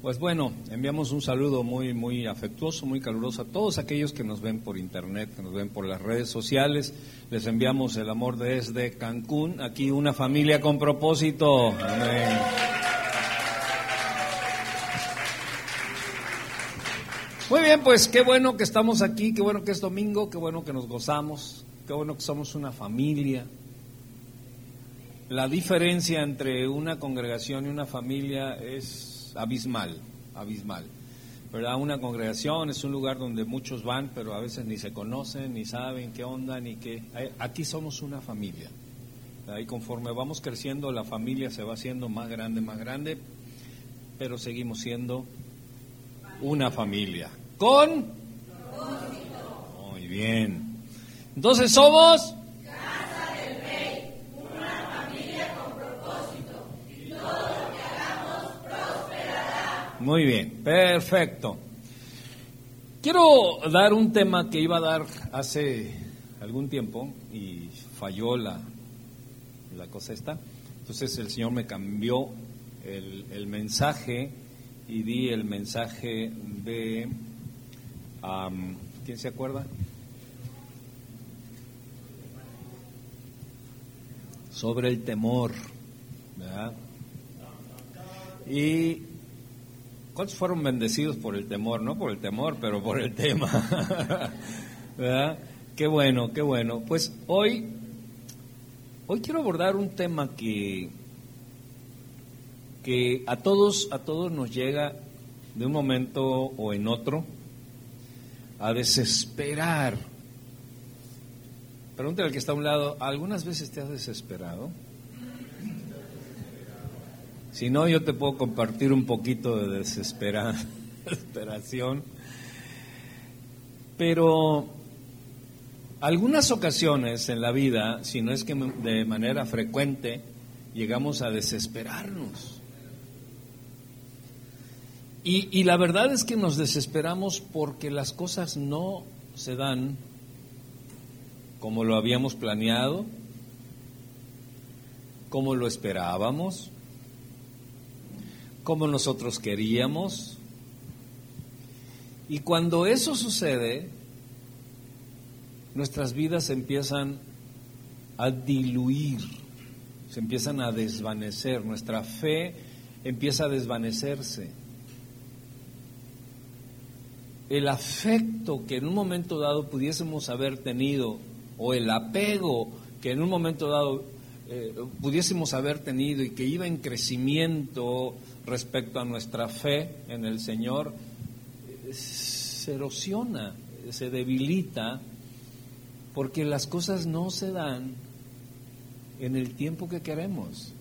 Pues bueno, enviamos un saludo muy, muy afectuoso, muy caluroso a todos aquellos que nos ven por internet, que nos ven por las redes sociales. Les enviamos el amor desde Cancún, aquí una familia con propósito. Amén. Muy bien, pues qué bueno que estamos aquí, qué bueno que es domingo, qué bueno que nos gozamos, qué bueno que somos una familia. La diferencia entre una congregación y una familia es abismal, abismal. ¿Verdad? Una congregación es un lugar donde muchos van, pero a veces ni se conocen, ni saben qué onda, ni qué. Aquí somos una familia. Y conforme vamos creciendo, la familia se va haciendo más grande, más grande, pero seguimos siendo una familia. ¿Con? Muy bien. Entonces somos Muy bien, perfecto. Quiero dar un tema que iba a dar hace algún tiempo y falló la, la cosa esta. Entonces el Señor me cambió el, mensaje y di el mensaje de... ¿Quién se acuerda? Sobre el temor. ¿verdad? Y ¿Cuántos fueron bendecidos por el temor? No por el temor, pero por el tema. ¿Verdad? Qué bueno, qué bueno. Pues hoy, hoy quiero abordar un tema que, que a todos, a todos nos llega de un momento o en otro a desesperar. Pregúntale al que está a un lado, ¿algunas veces te has desesperado? Si no, yo te puedo compartir un poquito de desesperación. Pero algunas ocasiones en la vida, si no es que de manera frecuente, llegamos a desesperarnos. Y, y, la verdad es que nos desesperamos porque las cosas no se dan como lo habíamos planeado, como lo esperábamos como nosotros queríamos. Y cuando eso sucede, nuestras vidas empiezan a diluir, se empiezan a desvanecer, nuestra fe empieza a desvanecerse. El afecto que en un momento dado pudiésemos haber tenido, o el apego que en un momento dado eh, pudiésemos haber tenido y que iba en crecimiento respecto a nuestra fe en el Señor, se erosiona, se debilita, porque las cosas no se dan en el tiempo que queremos.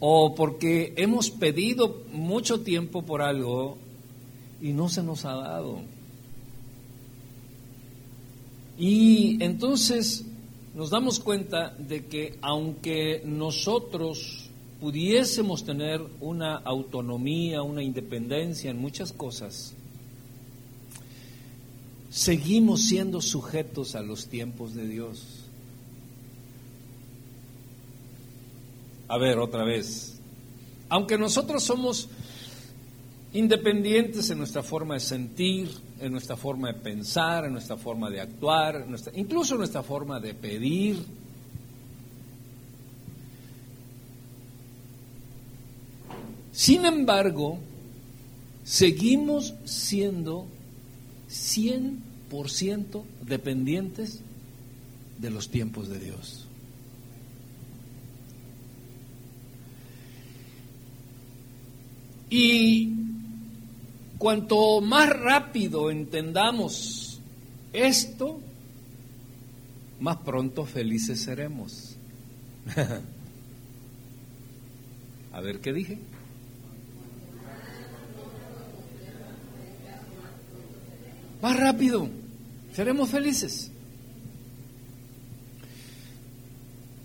O porque hemos pedido mucho tiempo por algo y no se nos ha dado. Y entonces nos damos cuenta de que aunque nosotros pudiésemos tener una autonomía, una independencia en muchas cosas, seguimos siendo sujetos a los tiempos de Dios. A ver, otra vez. Aunque nosotros somos independientes en nuestra forma de sentir, en nuestra forma de pensar, en nuestra forma de actuar, incluso en nuestra forma de pedir. Sin embargo, seguimos siendo 100% dependientes de los tiempos de Dios. Y Cuanto más rápido entendamos esto, más pronto felices seremos. A ver qué dije. Más rápido, seremos felices.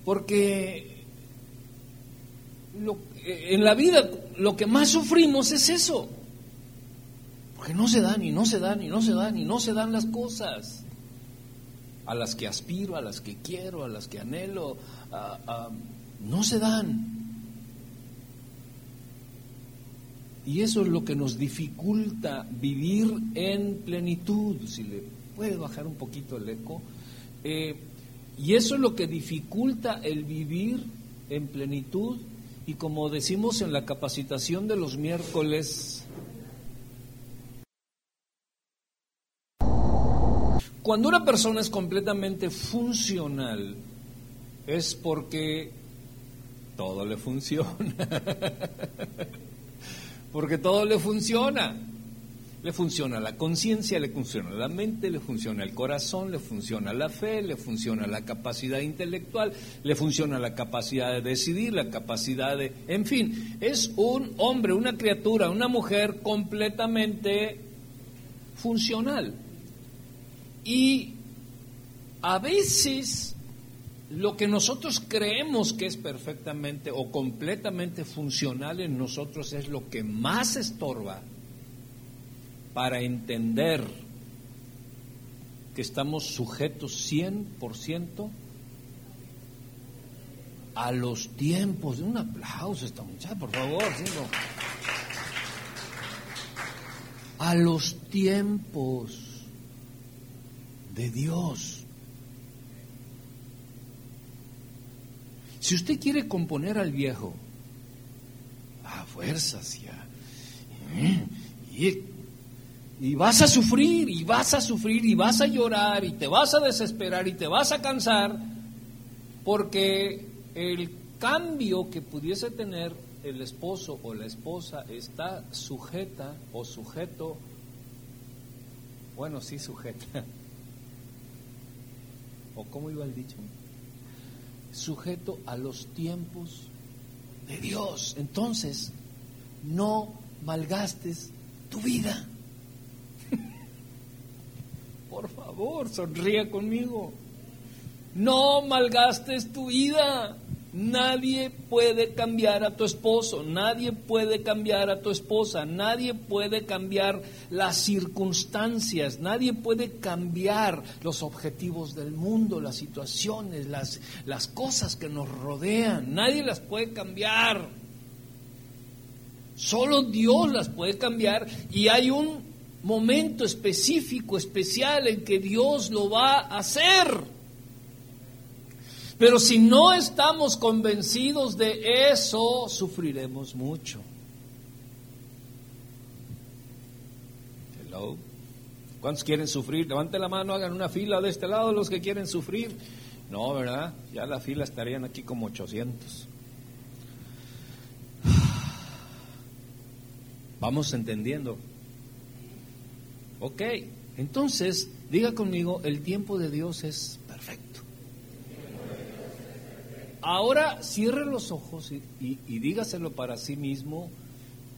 Porque en la vida lo que más sufrimos es eso. Porque no se dan y no se dan y no se dan y no se dan las cosas a las que aspiro, a las que quiero, a las que anhelo, no se dan. Y eso es lo que nos dificulta vivir en plenitud, si le puede bajar un poquito el eco. Eh, y eso es lo que dificulta el vivir en plenitud. Y como decimos en la capacitación de los miércoles, cuando una persona es completamente funcional, es porque todo le funciona. porque todo le funciona. Le funciona la conciencia, le funciona la mente, le funciona el corazón, le funciona la fe, le funciona la capacidad intelectual, le funciona la capacidad de decidir, la capacidad de... En fin, es un hombre, una criatura, una mujer completamente funcional. Y a veces lo que nosotros creemos que es perfectamente o completamente funcional en nosotros es lo que más estorba para entender que estamos sujetos 100% a los tiempos. Un aplauso a esta muchacha, por favor. A los tiempos de Dios. Si usted quiere componer al viejo, a fuerzas ya, y, y vas a sufrir, y vas a sufrir, y vas a llorar, y te vas a desesperar, y te vas a cansar, porque el cambio que pudiese tener el esposo o la esposa está sujeta o sujeto, bueno, sí sujeta, o cómo iba el dicho, sujeto a los tiempos de Dios. Entonces, no malgastes tu vida. Por favor, sonríe conmigo. No malgastes tu vida. Nadie puede cambiar a tu esposo, nadie puede cambiar a tu esposa, nadie puede cambiar las circunstancias, nadie puede cambiar los objetivos del mundo, las situaciones, las, las cosas que nos rodean, nadie las puede cambiar. Solo Dios las puede cambiar y hay un momento específico, especial en que Dios lo va a hacer. Pero si no estamos convencidos de eso, sufriremos mucho. Hello. ¿Cuántos quieren sufrir? Levante la mano, hagan una fila de este lado los que quieren sufrir. No, ¿verdad? Ya la fila estarían aquí como 800. Vamos entendiendo. Ok, entonces, diga conmigo, el tiempo de Dios es perfecto. Ahora cierre los ojos y, dígaselo para sí mismo,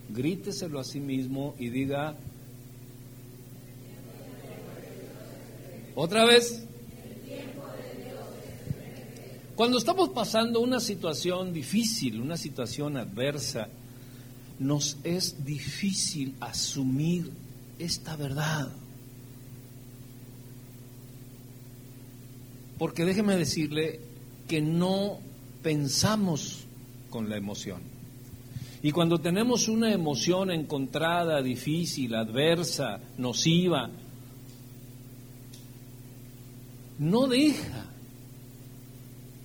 gríteselo a sí mismo y diga, otra vez, cuando estamos pasando una situación difícil, una situación adversa, nos es difícil asumir esta verdad. Porque déjeme decirle que no pensamos con la emoción. Y cuando tenemos una emoción encontrada, difícil, adversa, nociva, no deja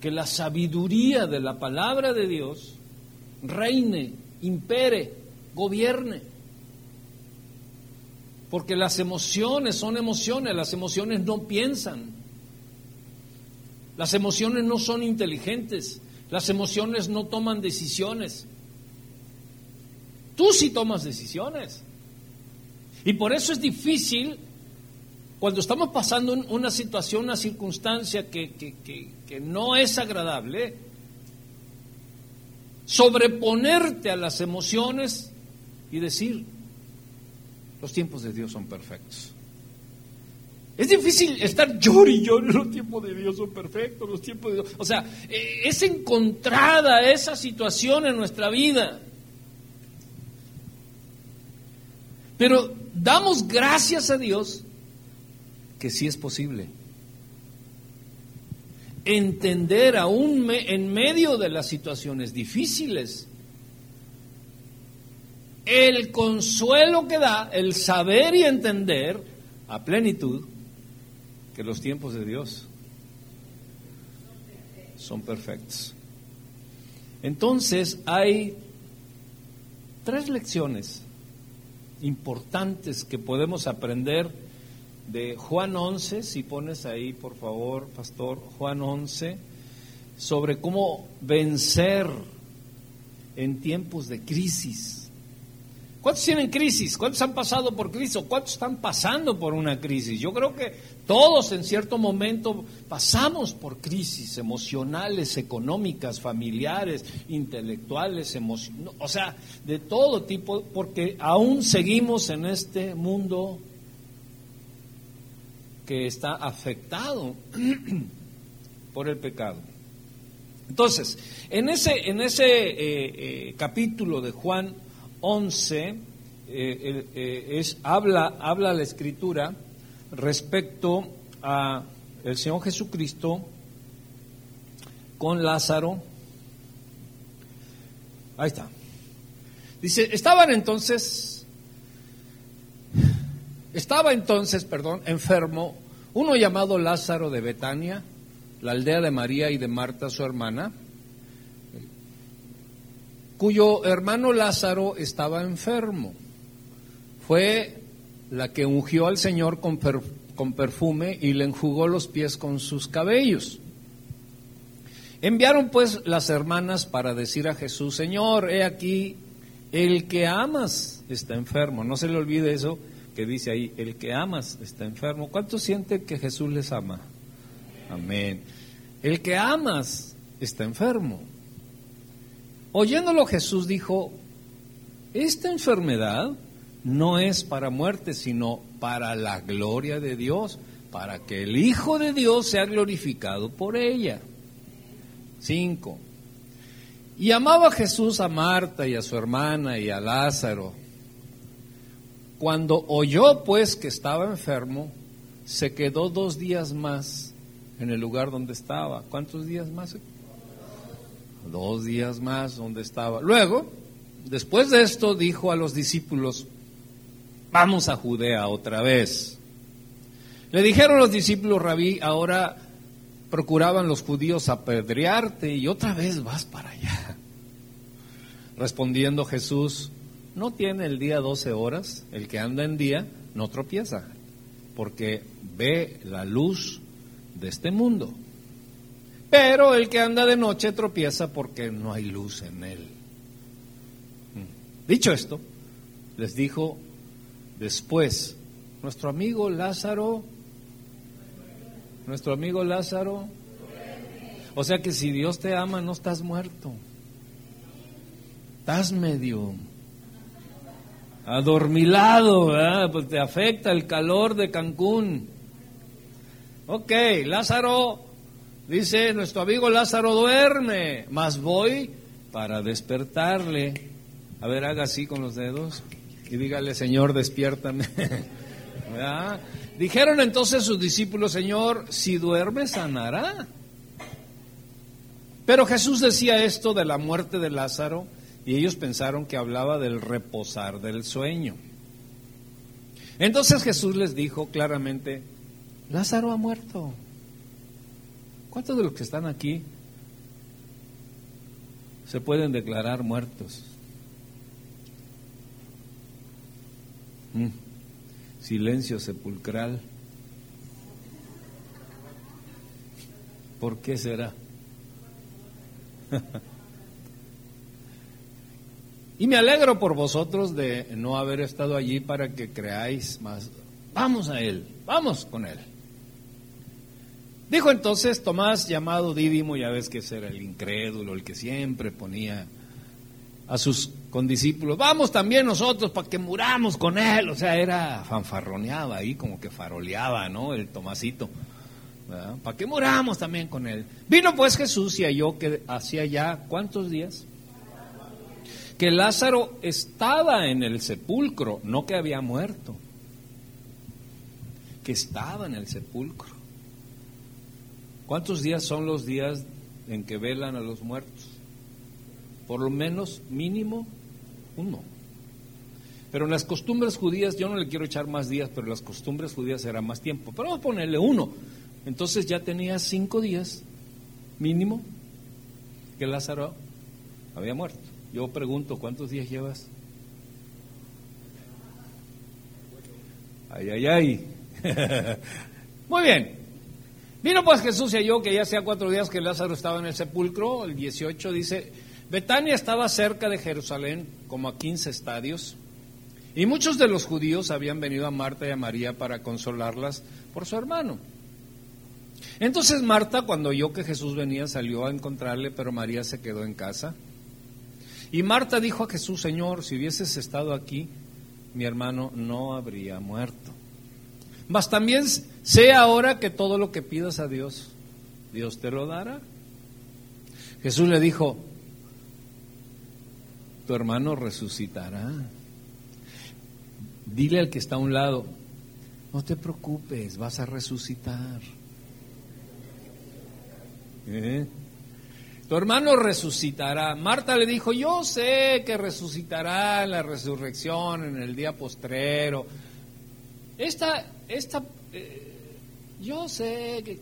que la sabiduría de la palabra de Dios reine, impere, gobierne. Porque las emociones son emociones, las emociones no piensan. Las emociones no son inteligentes, las emociones no toman decisiones. Tú sí tomas decisiones. Y por eso es difícil cuando estamos pasando una situación, una circunstancia que, que, no es agradable, sobreponerte a las emociones y decir, los tiempos de Dios son perfectos. Es difícil estar llori y llori, los tiempos de Dios son perfectos, los tiempos de Dios. O sea, eh, es encontrada esa situación en nuestra vida. Pero damos gracias a Dios que sí es posible. Entender aún en medio de las situaciones difíciles el consuelo que da el saber y entender a plenitud que los tiempos de Dios son perfectos. Entonces hay tres lecciones importantes que podemos aprender de Juan 11, si pones ahí por favor, pastor, Juan 11, sobre cómo vencer en tiempos de crisis. ¿Cuántos tienen crisis? ¿Cuántos han pasado por crisis? ¿O cuántos están pasando por una crisis? Yo creo que todos en cierto momento pasamos por crisis emocionales, económicas, familiares, intelectuales, o sea, de todo tipo, porque aún seguimos en este mundo que está afectado por el pecado. Entonces, en ese, en ese eh, eh, capítulo de Juan 11 eh, es, habla, habla la escritura respecto a el Señor Jesucristo con Lázaro. Ahí está. Dice, estaban entonces, estaba entonces, perdón, enfermo uno llamado Lázaro de Betania, la aldea de María y de Marta, su hermana, cuyo hermano Lázaro estaba enfermo. Fue la que ungió al Señor con, con perfume y le enjugó los pies con sus cabellos. Enviaron pues las hermanas para decir a Jesús, Señor, he aquí, el que amas está enfermo. No se le olvide eso que dice ahí, el que amas está enfermo. ¿Cuántos sienten que Jesús les ama? Amén. El que amas está enfermo. Oyéndolo Jesús dijo, esta enfermedad no es para muerte, sino para la gloria de Dios, para que el Hijo de Dios sea glorificado por ella. Cinco. Y amaba Jesús a Marta y a su hermana y a Lázaro. Cuando oyó pues que estaba enfermo, se quedó dos días más en el lugar donde estaba. ¿Cuántos días más? Dos días más donde estaba. Luego, después de esto, dijo a los discípulos, vamos a Judea otra vez. Le dijeron los discípulos, rabí, ahora procuraban los judíos apedrearte y otra vez vas para allá. Respondiendo Jesús, ¿no tiene el día doce horas? El que anda en día no tropieza, porque ve la luz de este mundo. Pero el que anda de noche tropieza porque no hay luz en él. Mm. Dicho esto, les dijo después, nuestro amigo Lázaro, nuestro amigo Lázaro, o sea que si Dios te ama no estás muerto, estás medio adormilado, pues te afecta el calor de Cancún. Ok, Lázaro Dice, nuestro amigo Lázaro duerme, mas voy para despertarle. A ver, haga así con los dedos y dígale, Señor, despiértame. Dijeron entonces sus discípulos, Señor, si duerme, sanará. Pero Jesús decía esto de la muerte de Lázaro y ellos pensaron que hablaba del reposar del sueño. Entonces Jesús les dijo claramente, Lázaro ha muerto. ¿Cuántos de los que están aquí se pueden declarar muertos? Mm. Silencio sepulcral. ¿Por qué será? y me alegro por vosotros de no haber estado allí para que creáis más. Vamos a Él, vamos con Él. Dijo entonces Tomás, llamado Dídimo, ya ves que ese era el incrédulo, el que siempre ponía a sus condiscípulos, vamos también nosotros para que muramos con él. O sea, era fanfarroneaba ahí, como que faroleaba, ¿no? El Tomasito. Para que muramos también con él. Vino pues Jesús y halló que hacía ya, ¿cuántos días? Que Lázaro estaba en el sepulcro, no que había muerto, que estaba en el sepulcro. ¿Cuántos días son los días en que velan a los muertos? Por lo menos mínimo uno. Pero en las costumbres judías, yo no le quiero echar más días, pero en las costumbres judías era más tiempo. Pero vamos a ponerle uno. Entonces ya tenía cinco días mínimo que Lázaro había muerto. Yo pregunto, ¿cuántos días llevas? Ay, ay, ay. Muy bien. Vino pues Jesús y halló que ya hacía cuatro días que Lázaro estaba en el sepulcro. El 18 dice, Betania estaba cerca de Jerusalén, como a 15 estadios. Y muchos de los judíos habían venido a Marta y a María para consolarlas por su hermano. Entonces Marta, cuando oyó que Jesús venía, salió a encontrarle, pero María se quedó en casa. Y Marta dijo a Jesús, Señor, si hubieses estado aquí, mi hermano no habría muerto. Mas también sé ahora que todo lo que pidas a Dios, Dios te lo dará. Jesús le dijo, tu hermano resucitará. Dile al que está a un lado, no te preocupes, vas a resucitar. ¿Eh? Tu hermano resucitará. Marta le dijo, yo sé que resucitará en la resurrección, en el día postrero. Esta, esta, eh, yo sé que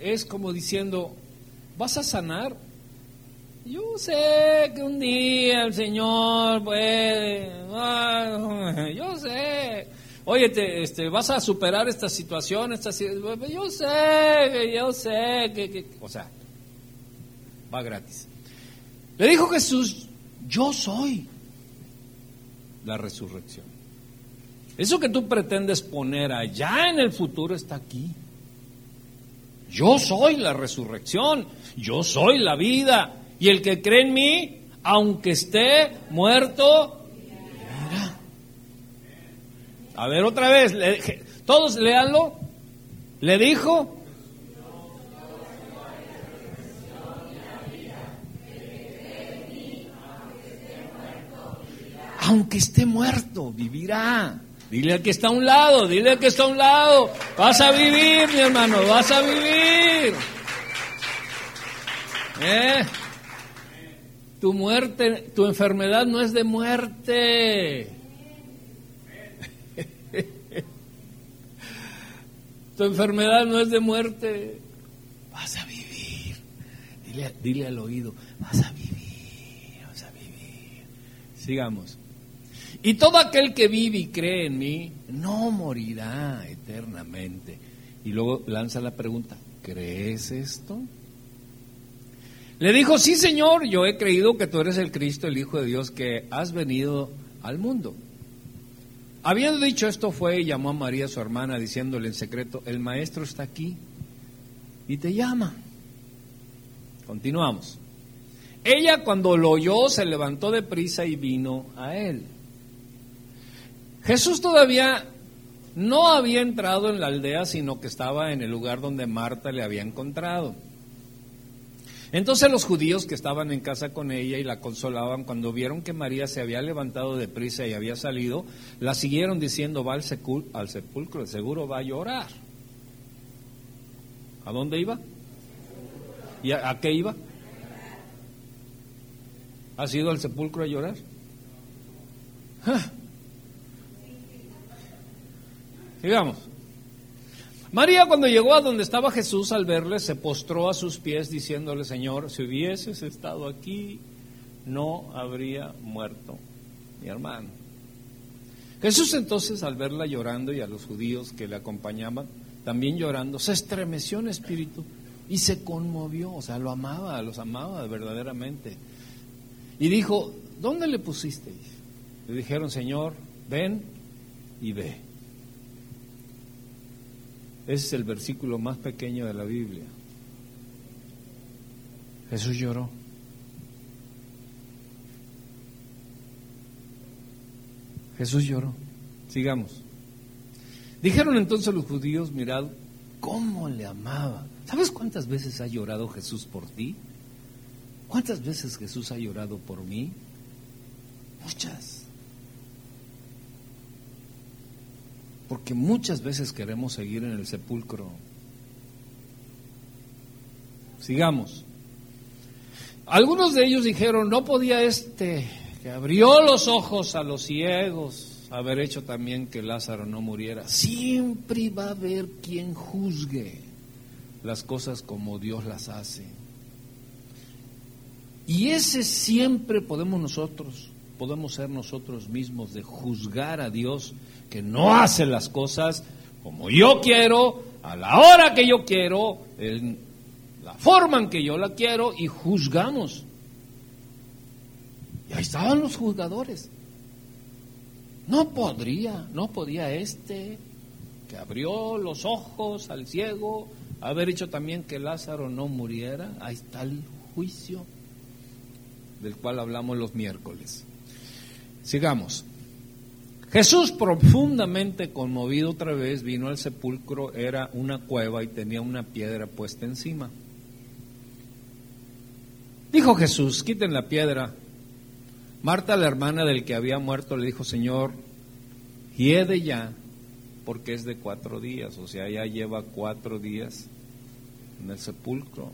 es como diciendo, vas a sanar. Yo sé que un día el Señor puede, ah, yo sé. Oye, te, este, vas a superar esta situación, esta, yo sé, yo sé que, o sea, va gratis. Le dijo Jesús, yo soy la resurrección. Eso que tú pretendes poner allá en el futuro está aquí. Yo soy la resurrección, yo soy la vida. Y el que cree en mí, aunque esté muerto, vivirá. A ver otra vez, todos leanlo. Le dijo, aunque esté muerto, vivirá. Dile que está a un lado, dile que está a un lado, vas a vivir, mi hermano, vas a vivir. ¿Eh? Tu muerte, tu enfermedad no es de muerte. tu enfermedad no es de muerte. Vas a vivir. Dile, dile al oído, vas a vivir, vas a vivir. Sigamos. Y todo aquel que vive y cree en mí no morirá eternamente. Y luego lanza la pregunta, ¿crees esto? Le dijo, sí Señor, yo he creído que tú eres el Cristo, el Hijo de Dios, que has venido al mundo. Habiendo dicho esto fue y llamó a María su hermana diciéndole en secreto, el maestro está aquí y te llama. Continuamos. Ella cuando lo oyó se levantó de prisa y vino a él. Jesús todavía no había entrado en la aldea, sino que estaba en el lugar donde Marta le había encontrado. Entonces los judíos que estaban en casa con ella y la consolaban, cuando vieron que María se había levantado de prisa y había salido, la siguieron diciendo, va al, sepulcro, seguro va a llorar. ¿A dónde iba? ¿Y a, qué iba? ¿Ha ido al sepulcro a llorar? ¡Ah! Sigamos. María cuando llegó a donde estaba Jesús al verle, se postró a sus pies diciéndole, Señor, si hubieses estado aquí, no habría muerto mi hermano. Jesús entonces al verla llorando y a los judíos que le acompañaban también llorando, se estremeció en espíritu y se conmovió, o sea, lo amaba, los amaba verdaderamente. Y dijo, ¿dónde le pusisteis? Le dijeron, Señor, ven y ve. Ese es el versículo más pequeño de la Biblia. Jesús lloró. Jesús lloró. Sigamos. Dijeron entonces los judíos, mirad cómo le amaba. ¿Sabes cuántas veces ha llorado Jesús por ti? ¿Cuántas veces Jesús ha llorado por mí? Muchas. Porque muchas veces queremos seguir en el sepulcro. Sigamos. Algunos de ellos dijeron, no podía este, que abrió los ojos a los ciegos, haber hecho también que Lázaro no muriera. Siempre va a haber quien juzgue las cosas como Dios las hace. Y ese siempre podemos nosotros, podemos ser nosotros mismos de juzgar a Dios que no hace las cosas como yo quiero, a la hora que yo quiero, en la forma en que yo la quiero y juzgamos. Y ahí estaban los juzgadores. No podría, no podía este que abrió los ojos al ciego haber hecho también que Lázaro no muriera. Ahí está el juicio del cual hablamos los miércoles. Sigamos. Jesús profundamente conmovido otra vez vino al sepulcro, era una cueva y tenía una piedra puesta encima. Dijo Jesús, quiten la piedra. Marta, la hermana del que había muerto, le dijo, Señor, hiede ya, porque es de cuatro días, o sea, ya lleva cuatro días en el sepulcro.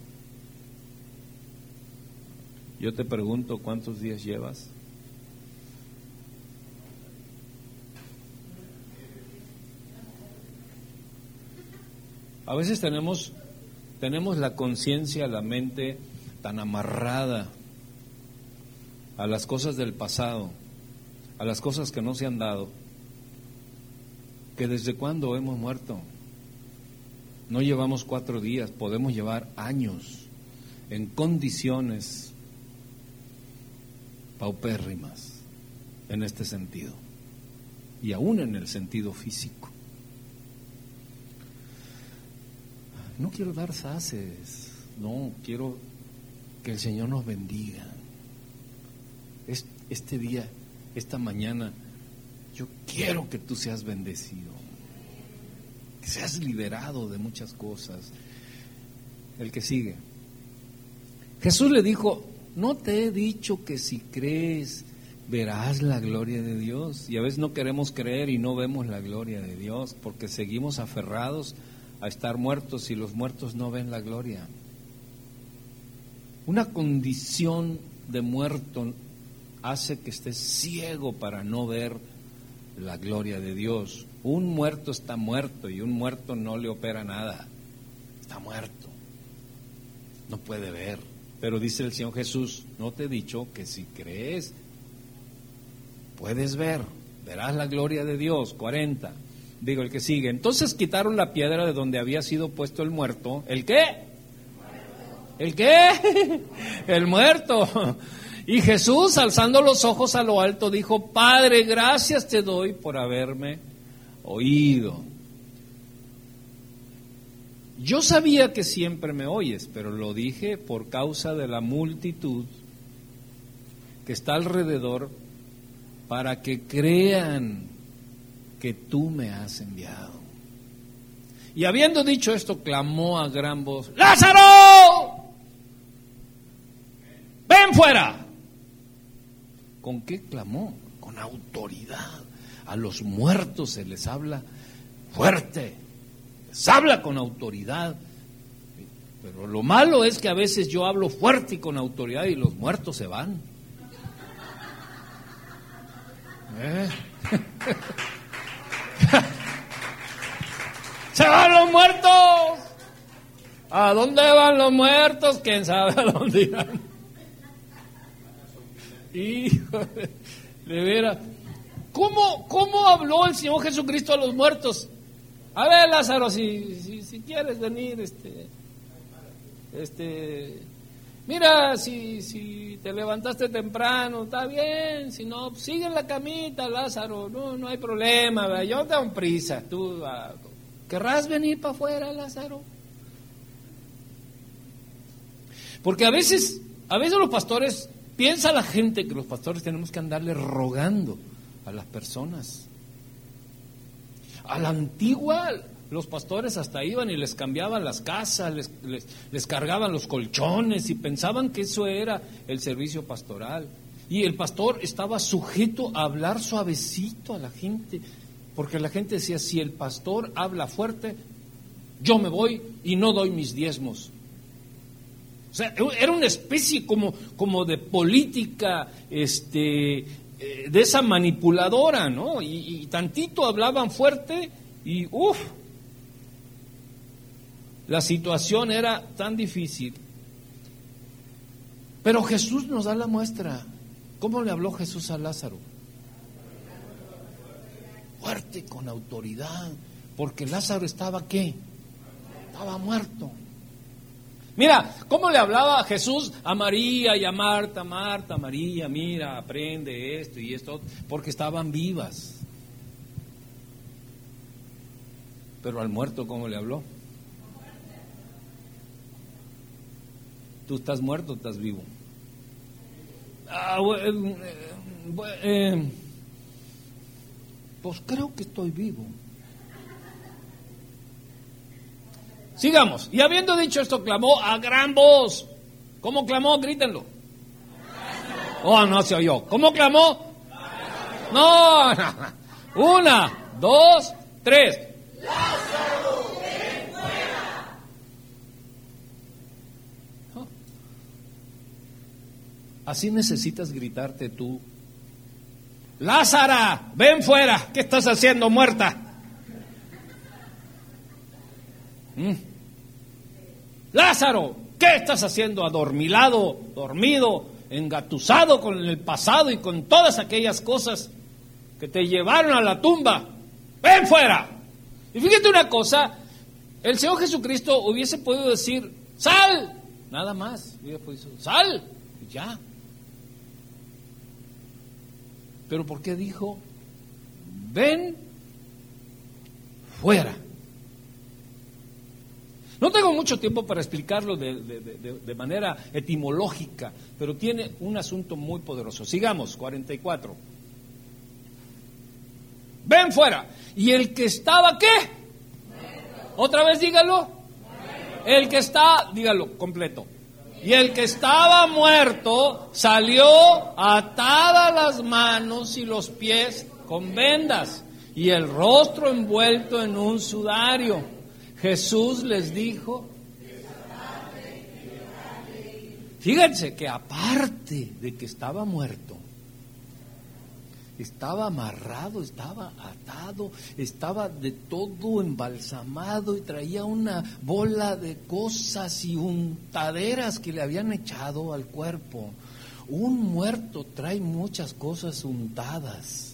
Yo te pregunto, ¿cuántos días llevas? A veces tenemos, tenemos la conciencia, la mente tan amarrada a las cosas del pasado, a las cosas que no se han dado, que desde cuándo hemos muerto. No llevamos cuatro días, podemos llevar años en condiciones paupérrimas en este sentido y aún en el sentido físico. No quiero dar saces, no, quiero que el Señor nos bendiga. Este día, esta mañana, yo quiero que tú seas bendecido, que seas liberado de muchas cosas. El que sigue. Jesús le dijo, no te he dicho que si crees verás la gloria de Dios. Y a veces no queremos creer y no vemos la gloria de Dios porque seguimos aferrados a estar muertos y los muertos no ven la gloria. Una condición de muerto hace que estés ciego para no ver la gloria de Dios. Un muerto está muerto y un muerto no le opera nada. Está muerto. No puede ver. Pero dice el Señor Jesús, no te he dicho que si crees, puedes ver, verás la gloria de Dios. 40. Digo, el que sigue. Entonces quitaron la piedra de donde había sido puesto el muerto. ¿El qué? ¿El qué? El muerto. Y Jesús, alzando los ojos a lo alto, dijo, Padre, gracias te doy por haberme oído. Yo sabía que siempre me oyes, pero lo dije por causa de la multitud que está alrededor para que crean que tú me has enviado. Y habiendo dicho esto, clamó a gran voz, Lázaro, ven fuera. ¿Con qué clamó? Con autoridad. A los muertos se les habla fuerte, les habla con autoridad. Pero lo malo es que a veces yo hablo fuerte y con autoridad y los muertos se van. ¿Eh? ¡Se van los muertos! ¿A dónde van los muertos? ¿Quién sabe a dónde irán? Hijo de veras. ¿Cómo, ¿Cómo habló el Señor Jesucristo a los muertos? A ver, Lázaro, si, si, quieres venir, este, este, mira, si, si te levantaste temprano, está bien, si no, sigue en la camita, Lázaro, no, no hay problema, yo te doy prisa, tú, ¿Querrás venir para afuera, Lázaro? Porque a veces, a veces los pastores, piensa la gente que los pastores tenemos que andarle rogando a las personas. A la antigua, los pastores hasta iban y les cambiaban las casas, les, les, cargaban los colchones y pensaban que eso era el servicio pastoral. Y el pastor estaba sujeto a hablar suavecito a la gente, porque la gente decía, si el pastor habla fuerte, yo me voy y no doy mis diezmos. O sea, era una especie como, como de política este, eh, de esa manipuladora, ¿no? Y tantito hablaban fuerte y uff, la situación era tan difícil. Pero Jesús nos da la muestra. ¿Cómo le habló Jesús a Lázaro? Fuerte, con autoridad, porque Lázaro estaba qué? Estaba muerto. Mira, ¿cómo le hablaba Jesús a María y a Marta? Marta, María, mira, aprende esto y esto, porque estaban vivas. Pero al muerto, ¿cómo le habló? Tú estás muerto, estás vivo. Ah, eh, eh, pues creo que estoy vivo. Sigamos. Y habiendo dicho esto, clamó a gran voz. ¿Cómo clamó? Grítenlo. Oh, no se oyó. ¿Cómo clamó? No, no. Una, dos, tres. Así necesitas gritarte tú. Lázara, ven fuera. ¿Qué estás haciendo muerta? ¿Mm? Lázaro, ¿qué estás haciendo adormilado, dormido, engatusado con el pasado y con todas aquellas cosas que te llevaron a la tumba? Ven fuera. Y fíjate una cosa, el Señor Jesucristo hubiese podido decir, sal, nada más, sal, ya. Pero ¿por qué dijo, ven fuera? No tengo mucho tiempo para explicarlo de, manera etimológica, pero tiene un asunto muy poderoso. Sigamos, 44. Ven fuera. ¿Y el que estaba qué? Otra vez dígalo. El que está, dígalo completo. Y el que estaba muerto salió atadas las manos y los pies con vendas y el rostro envuelto en un sudario. Jesús les dijo, fíjense que aparte de que estaba muerto, estaba amarrado, estaba atado, estaba de todo embalsamado y traía una bola de cosas y untaderas que le habían echado al cuerpo. Un muerto trae muchas cosas untadas.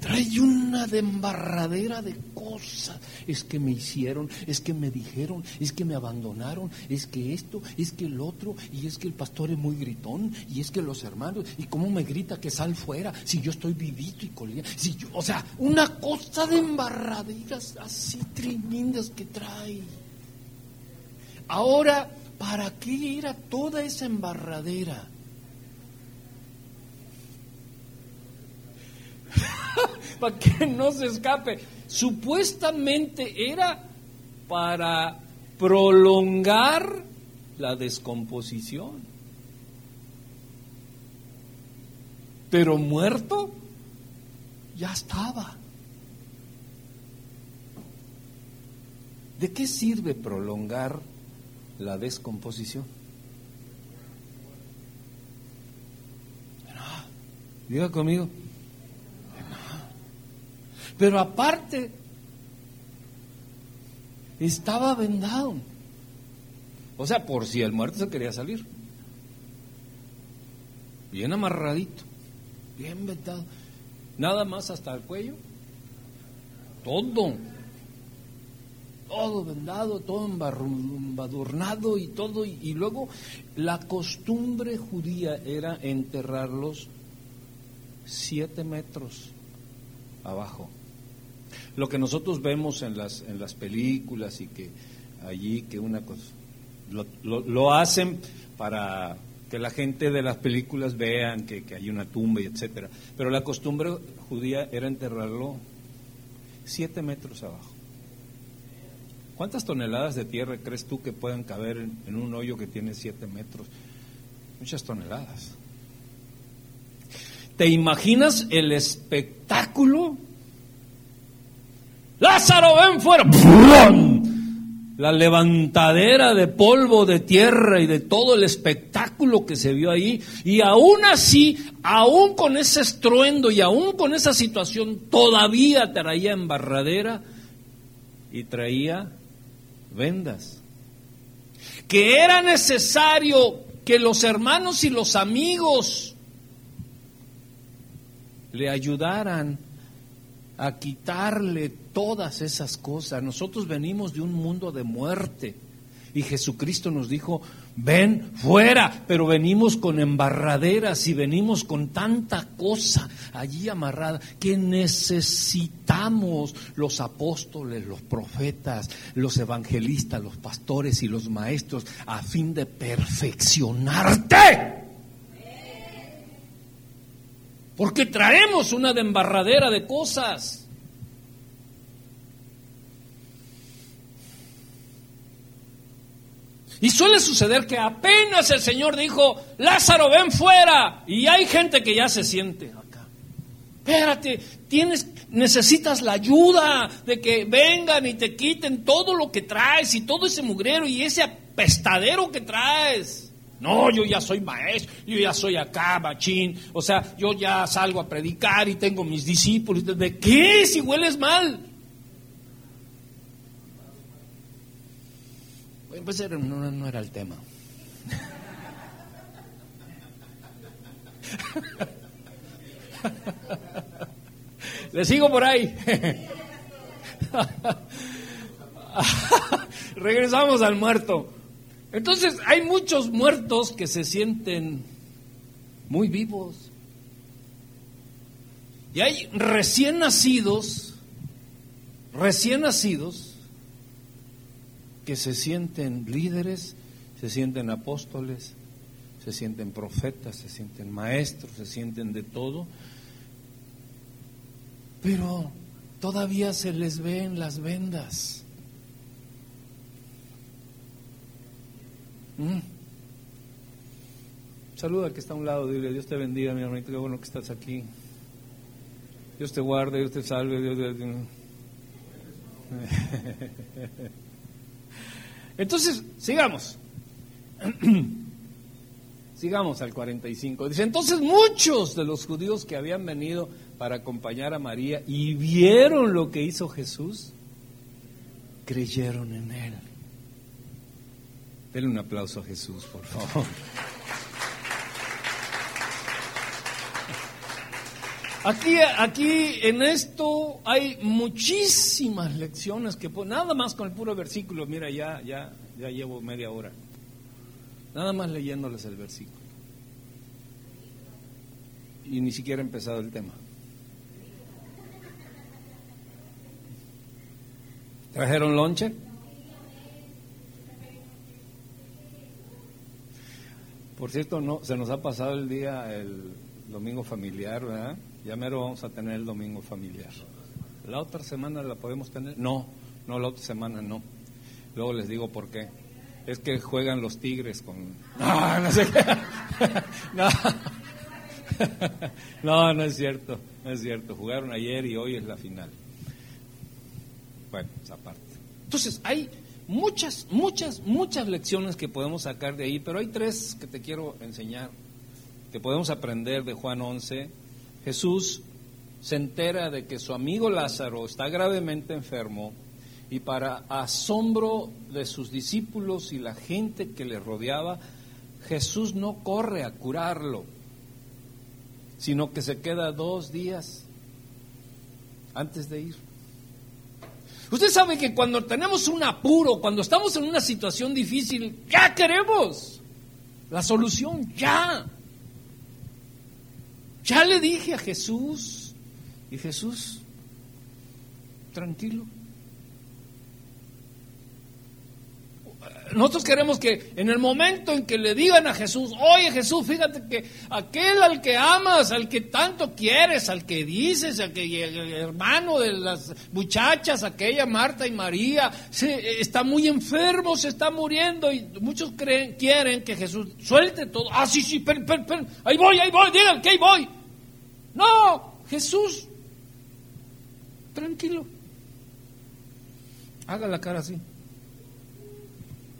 Trae una embarradera de cosas. Es que me hicieron, es que me dijeron, es que me abandonaron, es que esto, es que el otro, y es que el pastor es muy gritón, y es que los hermanos, y cómo me grita que sal fuera, si yo estoy vivito y colía, si yo, o sea, una cosa de embarraderas así tremendas que trae. Ahora, ¿para qué era toda esa embarradera? para que no se escape. Supuestamente era para prolongar la descomposición. Pero muerto ya estaba. ¿De qué sirve prolongar la descomposición? Diga conmigo, pero aparte, estaba vendado. O sea, por si el muerto se quería salir. Bien amarradito, bien vendado. Nada más hasta el cuello. Todo. Todo vendado, todo embadurnado y todo. y luego la costumbre judía era enterrarlos siete metros abajo. Lo que nosotros vemos en las, en las películas y que allí que una cosa, lo, lo, hacen para que la gente de las películas vean que, que, hay una tumba y etcétera. Pero la costumbre judía era enterrarlo siete metros abajo. ¿Cuántas toneladas de tierra crees tú que puedan caber en, en un hoyo que tiene siete metros? Muchas toneladas. ¿Te imaginas el espectáculo Lázaro, ven fuera. la levantadera de polvo de tierra y de todo el espectáculo que se vio ahí. Y aún así, aún con ese estruendo y aún con esa situación, todavía traía embarradera y traía vendas. Que era necesario que los hermanos y los amigos le ayudaran a quitarle todas esas cosas. Nosotros venimos de un mundo de muerte y Jesucristo nos dijo, ven fuera, pero venimos con embarraderas y venimos con tanta cosa allí amarrada que necesitamos los apóstoles, los profetas, los evangelistas, los pastores y los maestros a fin de perfeccionarte. Porque traemos una de embarradera de cosas. Y suele suceder que apenas el Señor dijo, Lázaro, ven fuera. Y hay gente que ya se siente acá. Espérate, tienes, necesitas la ayuda de que vengan y te quiten todo lo que traes y todo ese mugrero y ese apestadero que traes. No, yo ya soy maestro, yo ya soy acá, machín. O sea, yo ya salgo a predicar y tengo mis discípulos. ¿De qué si hueles mal? Pues no, no era el tema. Le sigo por ahí. Regresamos al muerto. Entonces hay muchos muertos que se sienten muy vivos. Y hay recién nacidos, recién nacidos, que se sienten líderes, se sienten apóstoles, se sienten profetas, se sienten maestros, se sienten de todo, pero todavía se les ven las vendas. Mm. Saluda al que está a un lado, dile, Dios te bendiga, mi hermanito, qué bueno que estás aquí. Dios te guarde, Dios te salve, Dios te... Entonces, sigamos. sigamos al 45. Dice, entonces muchos de los judíos que habían venido para acompañar a María y vieron lo que hizo Jesús, creyeron en él. Denle un aplauso a Jesús, por favor. Aquí, aquí en esto hay muchísimas lecciones que nada más con el puro versículo, mira, ya, ya, ya llevo media hora. Nada más leyéndoles el versículo. Y ni siquiera he empezado el tema. ¿Trajeron lonche? Por cierto, no, se nos ha pasado el día, el domingo familiar, ¿verdad? Ya mero vamos a tener el domingo familiar. ¿La otra semana la podemos tener? No, no, la otra semana no. Luego les digo por qué. Es que juegan los tigres con... No, no sé qué. No. no, no es cierto, no es cierto. Jugaron ayer y hoy es la final. Bueno, esa parte. Entonces, hay muchas, muchas, muchas lecciones que podemos sacar de ahí, pero hay tres que te quiero enseñar, que podemos aprender de Juan 11 Jesús se entera de que su amigo Lázaro está gravemente enfermo y para asombro de sus discípulos y la gente que le rodeaba, Jesús no corre a curarlo, sino que se queda dos días antes de ir. Usted sabe que cuando tenemos un apuro, cuando estamos en una situación difícil, ya queremos la solución, ya. Ya le dije a Jesús, y Jesús, tranquilo. Nosotros queremos que en el momento en que le digan a Jesús, oye Jesús, fíjate que aquel al que amas, al que tanto quieres, al que dices, al que hermano de las muchachas, aquella Marta y María, se, está muy enfermo, se está muriendo y muchos creen, quieren que Jesús suelte todo. Ah, sí, sí, pero, ahí voy, ahí voy, digan que ahí voy. No, Jesús, tranquilo. Haga la cara así.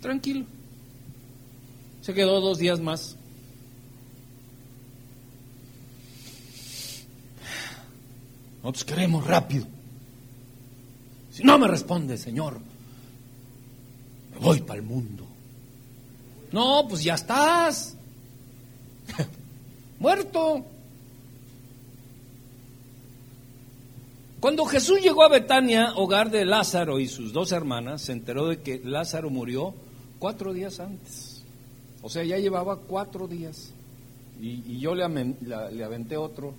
Tranquilo. Se quedó dos días más. Nosotros queremos rápido. Si no me responde, Señor, me voy para el mundo. No, pues ya estás. Muerto. Cuando Jesús llegó a Betania, hogar de Lázaro y sus dos hermanas, se enteró de que Lázaro murió cuatro días antes. O sea, ya llevaba cuatro días. Y, yo le, le aventé otro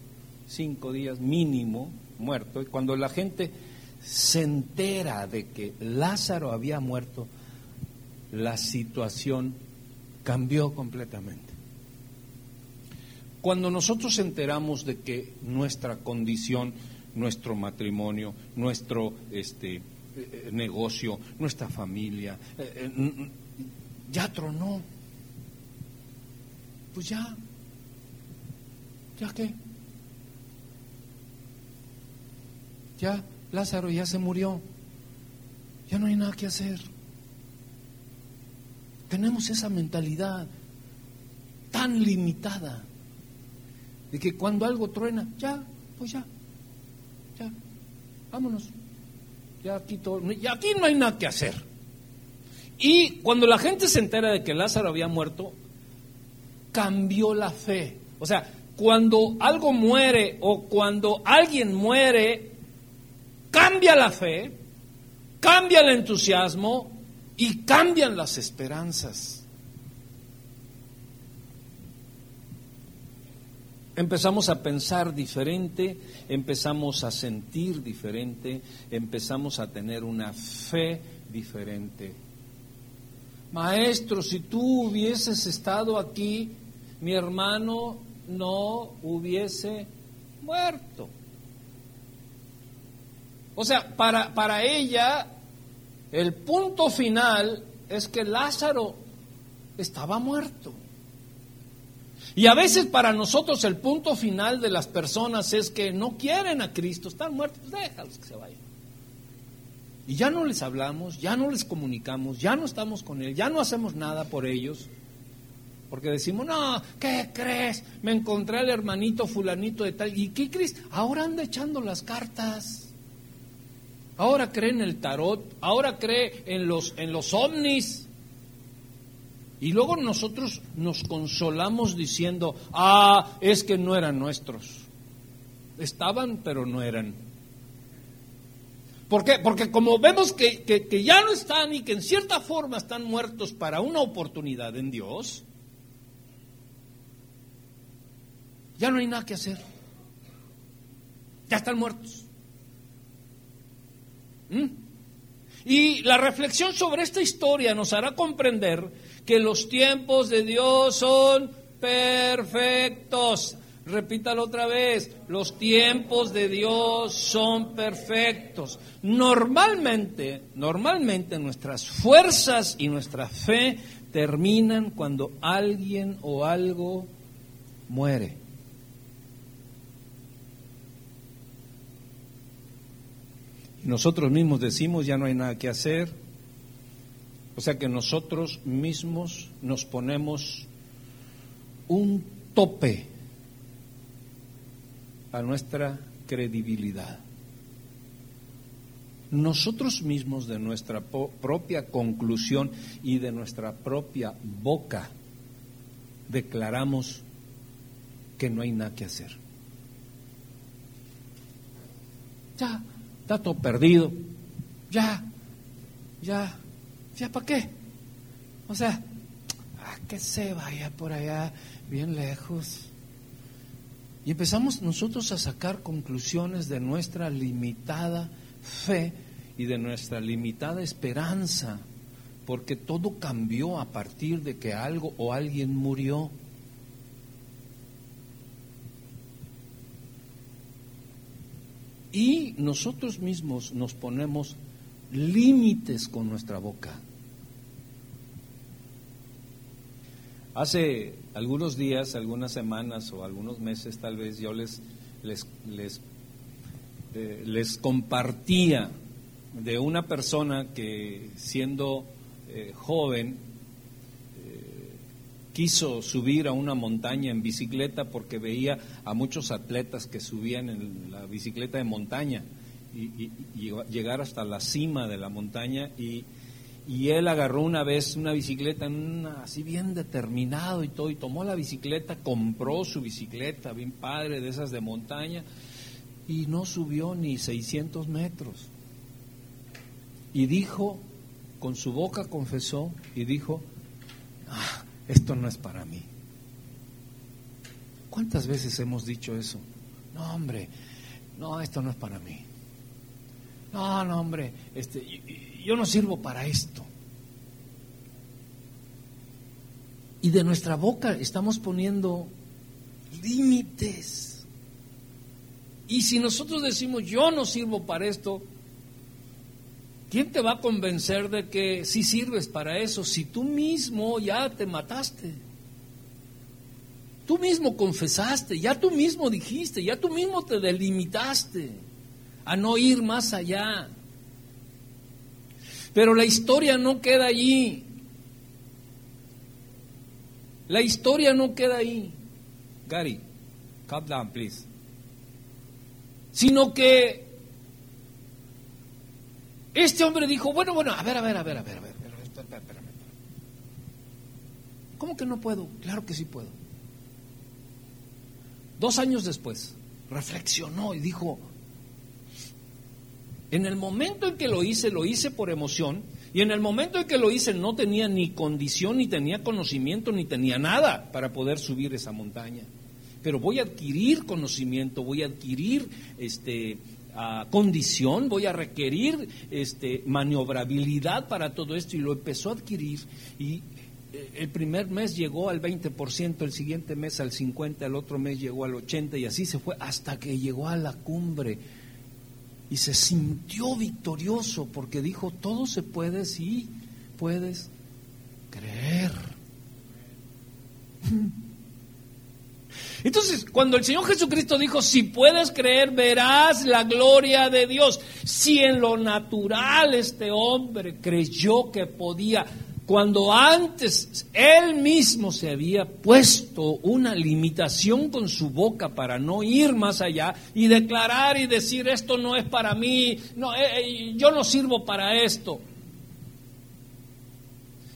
cinco días mínimo muerto. Y cuando la gente se entera de que Lázaro había muerto, la situación cambió completamente. Cuando nosotros enteramos de que nuestra condición nuestro matrimonio, nuestro este, eh, negocio, nuestra familia. Eh, eh, ya tronó. Pues ya. ¿Ya qué? Ya Lázaro ya se murió. Ya no hay nada que hacer. Tenemos esa mentalidad tan limitada de que cuando algo truena, ya, pues ya, vámonos. Ya aquí, ya aquí no hay nada que hacer. Y cuando la gente se entera de que Lázaro había muerto, cambió la fe. O sea, cuando algo muere o cuando alguien muere, cambia la fe, cambia el entusiasmo y cambian las esperanzas. empezamos a pensar diferente, empezamos a sentir diferente, empezamos a tener una fe diferente. Maestro, si tú hubieses estado aquí, mi hermano no hubiese muerto. O sea, para, para ella, el punto final es que Lázaro estaba muerto. Y a veces para nosotros el punto final de las personas es que no quieren a Cristo, están muertos, déjalos que se vayan. Y ya no les hablamos, ya no les comunicamos, ya no estamos con Él, ya no hacemos nada por ellos. Porque decimos, no, ¿qué crees? Me encontré al hermanito fulanito de tal. ¿Y qué crees? Ahora anda echando las cartas. Ahora cree en el tarot, ahora cree en los, en los ovnis. Y luego nosotros nos consolamos diciendo, ah, es que no eran nuestros. Estaban, pero no eran. ¿Por qué? Porque como vemos que, que, ya no están y que en cierta forma están muertos para una oportunidad en Dios, ya no hay nada que hacer. Ya están muertos. ¿Mm? Y la reflexión sobre esta historia nos hará comprender que los tiempos de Dios son perfectos. Repítalo otra vez, los tiempos de Dios son perfectos. Normalmente, normalmente nuestras fuerzas y nuestra fe terminan cuando alguien o algo muere. Y nosotros mismos decimos, ya no hay nada que hacer, o sea que nosotros mismos nos ponemos un tope a nuestra credibilidad. Nosotros mismos de nuestra propia conclusión y de nuestra propia boca declaramos que no hay nada que hacer. Ya, está todo perdido. Ya, ya, ¿Ya para qué? O sea, ah, que se vaya por allá bien lejos. Y empezamos nosotros a sacar conclusiones de nuestra limitada fe y de nuestra limitada esperanza, porque todo cambió a partir de que algo o alguien murió. Y nosotros mismos nos ponemos límites con nuestra boca. Hace algunos días, algunas semanas o algunos meses tal vez yo les, les, les, eh, les compartía de una persona que siendo eh, joven quiso subir a una montaña en bicicleta porque veía a muchos atletas que subían en la bicicleta de montaña y, llegar hasta la cima de la montaña y, él agarró una vez una bicicleta así bien determinado y todo y tomó la bicicleta, compró su bicicleta bien padre de esas de montaña y no subió ni 600 metros y dijo con su boca confesó y dijo ah, esto no es para mí. ¿Cuántas veces hemos dicho eso? No, hombre, no, esto no es para mí. No, no, hombre, este, yo no sirvo para esto. Y de nuestra boca estamos poniendo límites. Y si nosotros decimos, yo no sirvo para esto, ¿Quién te va a convencer de que sí sirves para eso si tú mismo ya te mataste? Tú mismo confesaste, ya tú mismo dijiste, ya tú mismo te delimitaste a no ir más allá. Pero la historia no queda allí. La historia no queda ahí. Gary, calm down, please. Sino que este hombre dijo, bueno, bueno, a ver, a ver, a ver, a ver, a ver. ¿Cómo que no puedo? Claro que sí puedo. Dos años después, reflexionó y dijo, en el momento en que lo hice, lo hice por emoción, y en el momento en que lo hice no tenía ni condición, ni tenía conocimiento, ni tenía nada para poder subir esa montaña. Pero voy a adquirir conocimiento, voy a adquirir este, condición, voy a requerir este, maniobrabilidad para todo esto. Y lo empezó a adquirir. Y eh, el primer mes llegó al 20%, el siguiente mes al 50%, el otro mes llegó al 80% y así se fue hasta que llegó a la cumbre y se sintió victorioso porque dijo, todo se puede si puedes creer. Entonces, cuando el Señor Jesucristo dijo, si puedes creer, verás la gloria de Dios. Si en lo natural este hombre creyó que podía, cuando antes él mismo se había puesto una limitación con su boca para no ir más allá y declarar y decir, esto no es para mí, no, eh, eh, yo no sirvo para esto.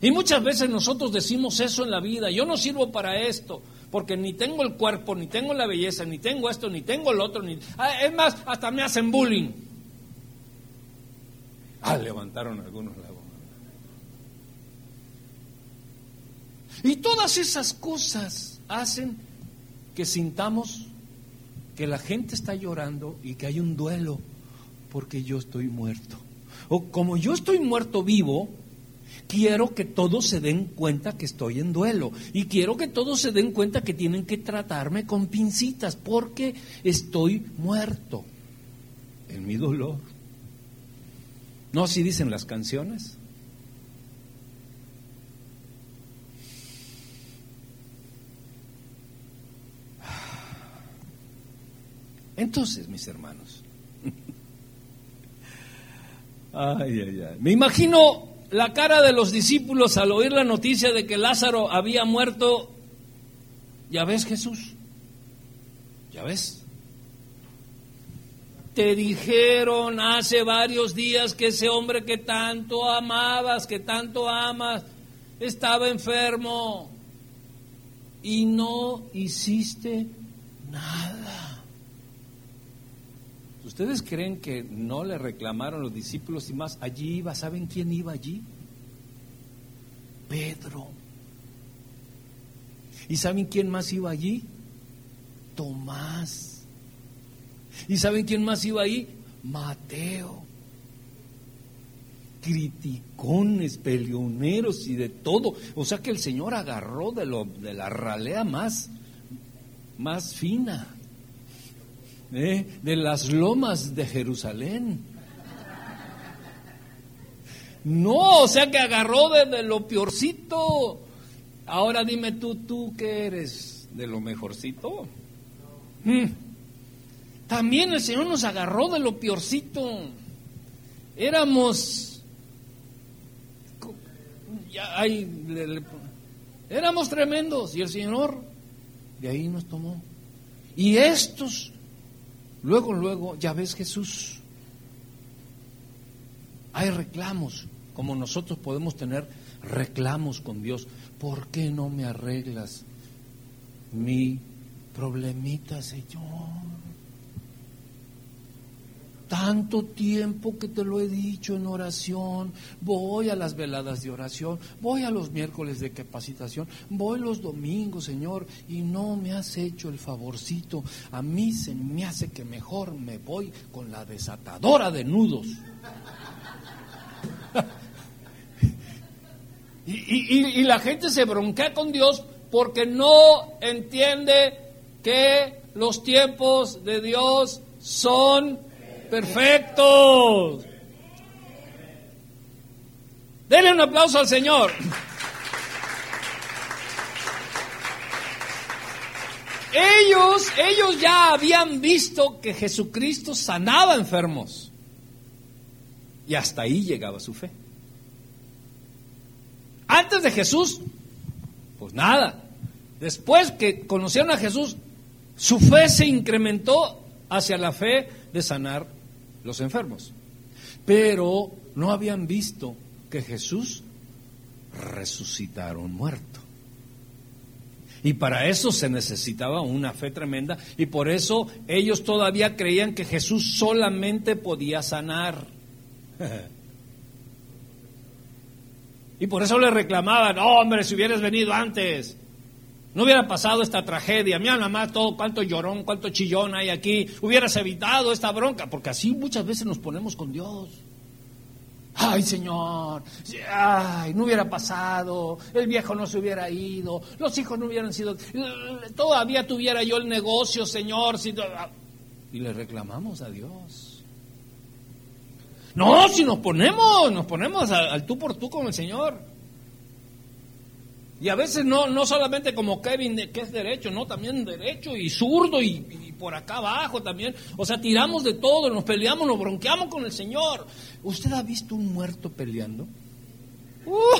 Y muchas veces nosotros decimos eso en la vida, yo no sirvo para esto porque ni tengo el cuerpo, ni tengo la belleza, ni tengo esto, ni tengo el otro, ni... Ah, es más, hasta me hacen bullying. Ah, levantaron algunos la voz. Y todas esas cosas hacen que sintamos que la gente está llorando y que hay un duelo porque yo estoy muerto. O como yo estoy muerto vivo, quiero que todos se den cuenta que estoy en duelo y quiero que todos se den cuenta que tienen que tratarme con pincitas porque estoy muerto en mi dolor. ¿No así dicen las canciones? Entonces, mis hermanos, ay, ay, ay. me imagino la cara de los discípulos al oír la noticia de que Lázaro había muerto. ¿Ya ves Jesús? ¿Ya ves? Te dijeron hace varios días que ese hombre que tanto amabas, que tanto amas, estaba enfermo y no hiciste nada. ¿Ustedes creen que no le reclamaron los discípulos y más? Allí iba, ¿saben quién iba allí? Pedro. ¿Y saben quién más iba allí? Tomás. ¿Y saben quién más iba ahí? Mateo. Criticones, peleoneros y de todo. O sea que el Señor agarró de, lo, de la ralea más, más fina. ¿Eh? de las lomas de Jerusalén. No, o sea que agarró desde lo peorcito. Ahora dime tú, tú que eres de lo mejorcito. Mm. También el Señor nos agarró de lo peorcito. Éramos ya ahí éramos tremendos y el Señor de ahí nos tomó. Y estos, luego, luego, ya ves Jesús, hay reclamos, como nosotros podemos tener reclamos con Dios. ¿Por qué no me arreglas mi problemita, Señor? Tanto tiempo que te lo he dicho en oración, voy a las veladas de oración, voy a los miércoles de capacitación, voy los domingos, Señor, y no me has hecho el favorcito. A mí se me hace que mejor me voy con la desatadora de nudos. y, y la gente se bronquea con Dios porque no entiende que los tiempos de Dios son perfectos. Denle un aplauso al Señor. Ellos, ellos ya habían visto que Jesucristo sanaba enfermos. Y hasta ahí llegaba su fe. Antes de Jesús, pues nada. Después que conocieron a Jesús, su fe se incrementó hacia la fe de sanar los enfermos. Pero no habían visto que Jesús resucitara un muerto. Y para eso se necesitaba una fe tremenda y por eso ellos todavía creían que Jesús solamente podía sanar. y por eso le reclamaban, oh, hombre, si hubieras venido antes, no hubiera pasado esta tragedia. Mira más todo, cuánto llorón, cuánto chillón hay aquí. Hubieras evitado esta bronca, porque así muchas veces nos ponemos con Dios. Ay, Señor, ay, no hubiera pasado, el viejo no se hubiera ido, los hijos no hubieran sido, todavía tuviera yo el negocio, Señor. y le reclamamos a Dios. No, si nos ponemos, nos ponemos al tú por tú con el Señor. Y a veces no, no solamente como Kevin, que es derecho, no, también derecho y zurdo y, por acá abajo también. O sea, tiramos de todo, nos peleamos, nos bronqueamos con el Señor. ¿Usted ha visto un muerto peleando? Uh,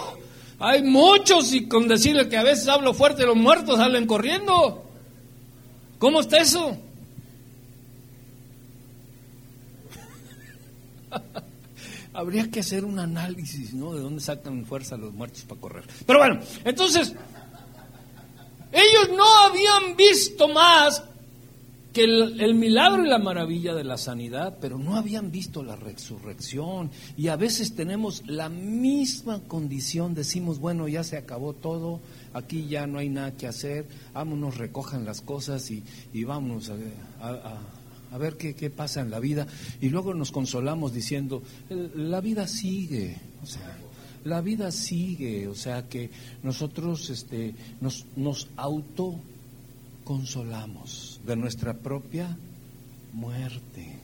hay muchos y con decirle que a veces hablo fuerte, los muertos salen corriendo. ¿Cómo está eso? habría que hacer un análisis, ¿no? De dónde sacan fuerza los muertos para correr. Pero bueno, entonces, ellos no habían visto más que el, milagro y la maravilla de la sanidad, pero no habían visto la resurrección. Y a veces tenemos la misma condición, decimos, bueno, ya se acabó todo, aquí ya no hay nada que hacer, vámonos, recojan las cosas y, y vámonos a a ver qué, pasa en la vida. Y luego nos consolamos diciendo, la vida sigue, o sea, la vida sigue, o sea que nosotros este, nos, nos autoconsolamos de nuestra propia muerte.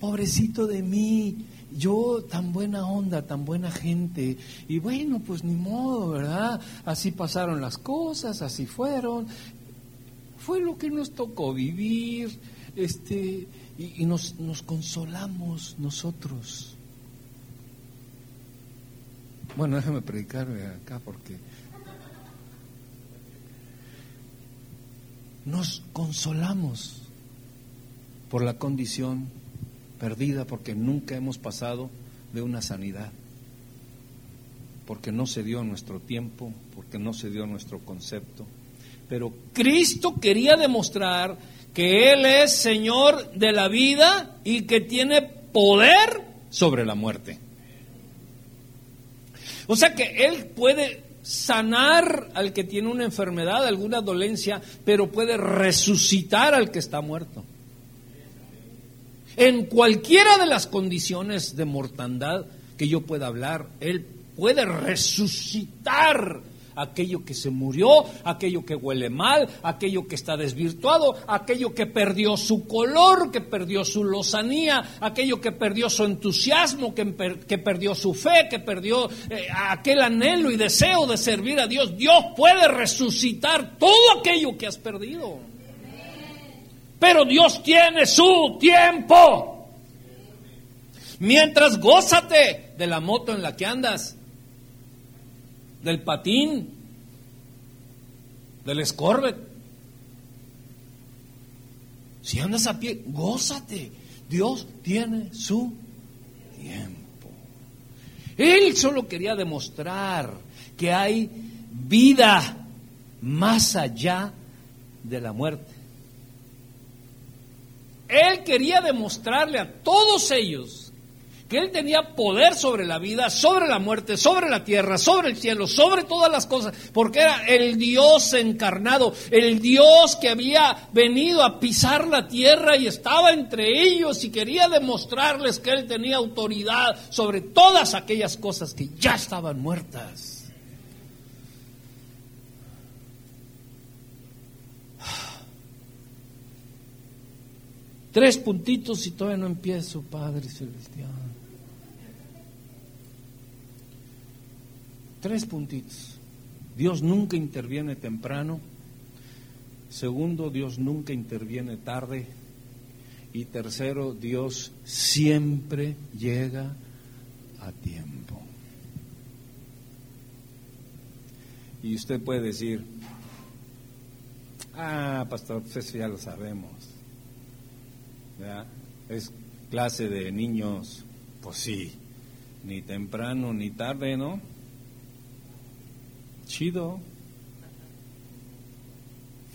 Pobrecito de mí, yo tan buena onda, tan buena gente, y bueno, pues ni modo, ¿verdad? Así pasaron las cosas, así fueron, fue lo que nos tocó vivir, este, y, nos, nos consolamos nosotros. Bueno, déjame predicar acá porque nos consolamos por la condición perdida, porque nunca hemos pasado de una sanidad, porque no se dio nuestro tiempo, porque no se dio nuestro concepto. Pero Cristo quería demostrar que Él es Señor de la vida y que tiene poder sobre la muerte. O sea que Él puede sanar al que tiene una enfermedad, alguna dolencia, pero puede resucitar al que está muerto. En cualquiera de las condiciones de mortandad que yo pueda hablar, Él puede resucitar aquello que se murió, aquello que huele mal, aquello que está desvirtuado, aquello que perdió su color, que perdió su lozanía, aquello que perdió su entusiasmo, que, perdió su fe, que perdió eh, aquel anhelo y deseo de servir a Dios. Dios puede resucitar todo aquello que has perdido. Pero Dios tiene su tiempo. Mientras gózate de la moto en la que andas, del patín, del escorbe. Si andas a pie, gózate. Dios tiene su tiempo. Él solo quería demostrar que hay vida más allá de la muerte. Él quería demostrarle a todos ellos que Él tenía poder sobre la vida, sobre la muerte, sobre la tierra, sobre el cielo, sobre todas las cosas, porque era el Dios encarnado, el Dios que había venido a pisar la tierra y estaba entre ellos y quería demostrarles que Él tenía autoridad sobre todas aquellas cosas que ya estaban muertas. Tres puntitos y todavía no empiezo, Padre Celestial. Tres puntitos. Dios nunca interviene temprano. Segundo, Dios nunca interviene tarde. Y tercero, Dios siempre llega a tiempo. Y usted puede decir, ah, pastor, pues eso ya lo sabemos. Es clase de niños, pues sí, ni temprano ni tarde, ¿no? Chido.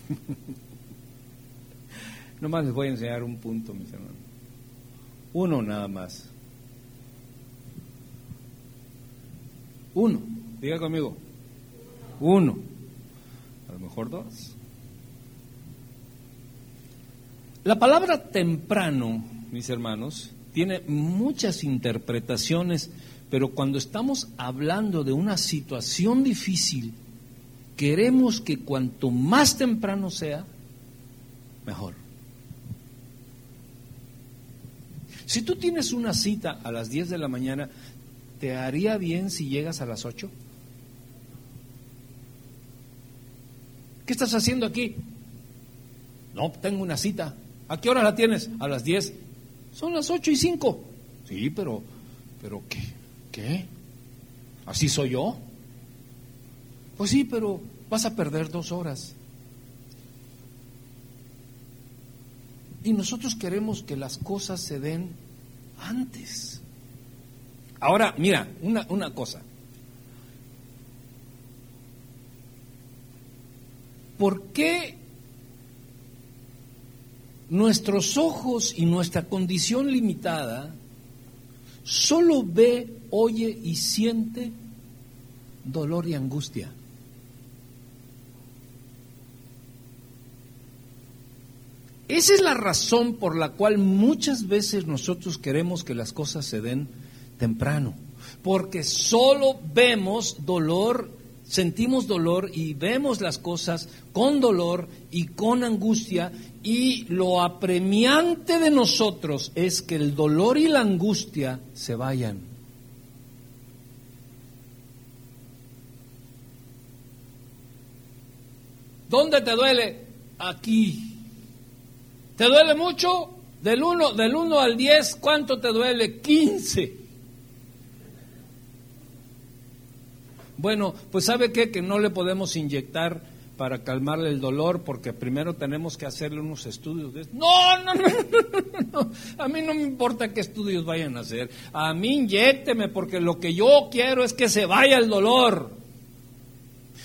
Nomás les voy a enseñar un punto, mis hermanos. Uno nada más. Uno. Diga conmigo. Uno. A lo mejor dos. La palabra temprano, mis hermanos, tiene muchas interpretaciones, pero cuando estamos hablando de una situación difícil, queremos que cuanto más temprano sea, mejor. Si tú tienes una cita a las 10 de la mañana, ¿te haría bien si llegas a las 8? ¿Qué estás haciendo aquí? No, tengo una cita. ¿A qué hora la tienes? A las 10. Son las 8 y 5. Sí, pero, pero ¿qué? ¿Así soy yo? Pues sí, pero vas a perder dos horas. Y nosotros queremos que las cosas se den antes. Ahora, mira, una, una cosa. ¿Por qué nuestros ojos y nuestra condición limitada solo ve, oye y siente dolor y angustia. Esa es la razón por la cual muchas veces nosotros queremos que las cosas se den temprano, porque solo vemos dolor sentimos dolor y vemos las cosas con dolor y con angustia y lo apremiante de nosotros es que el dolor y la angustia se vayan. ¿Dónde te duele? Aquí. ¿Te duele mucho? Del 1 del uno al 10, ¿cuánto te duele? 15. Bueno, pues sabe qué? que no le podemos inyectar para calmarle el dolor porque primero tenemos que hacerle unos estudios. No, no, no, no, no, a mí no me importa qué estudios vayan a hacer. A mí inyecteme porque lo que yo quiero es que se vaya el dolor.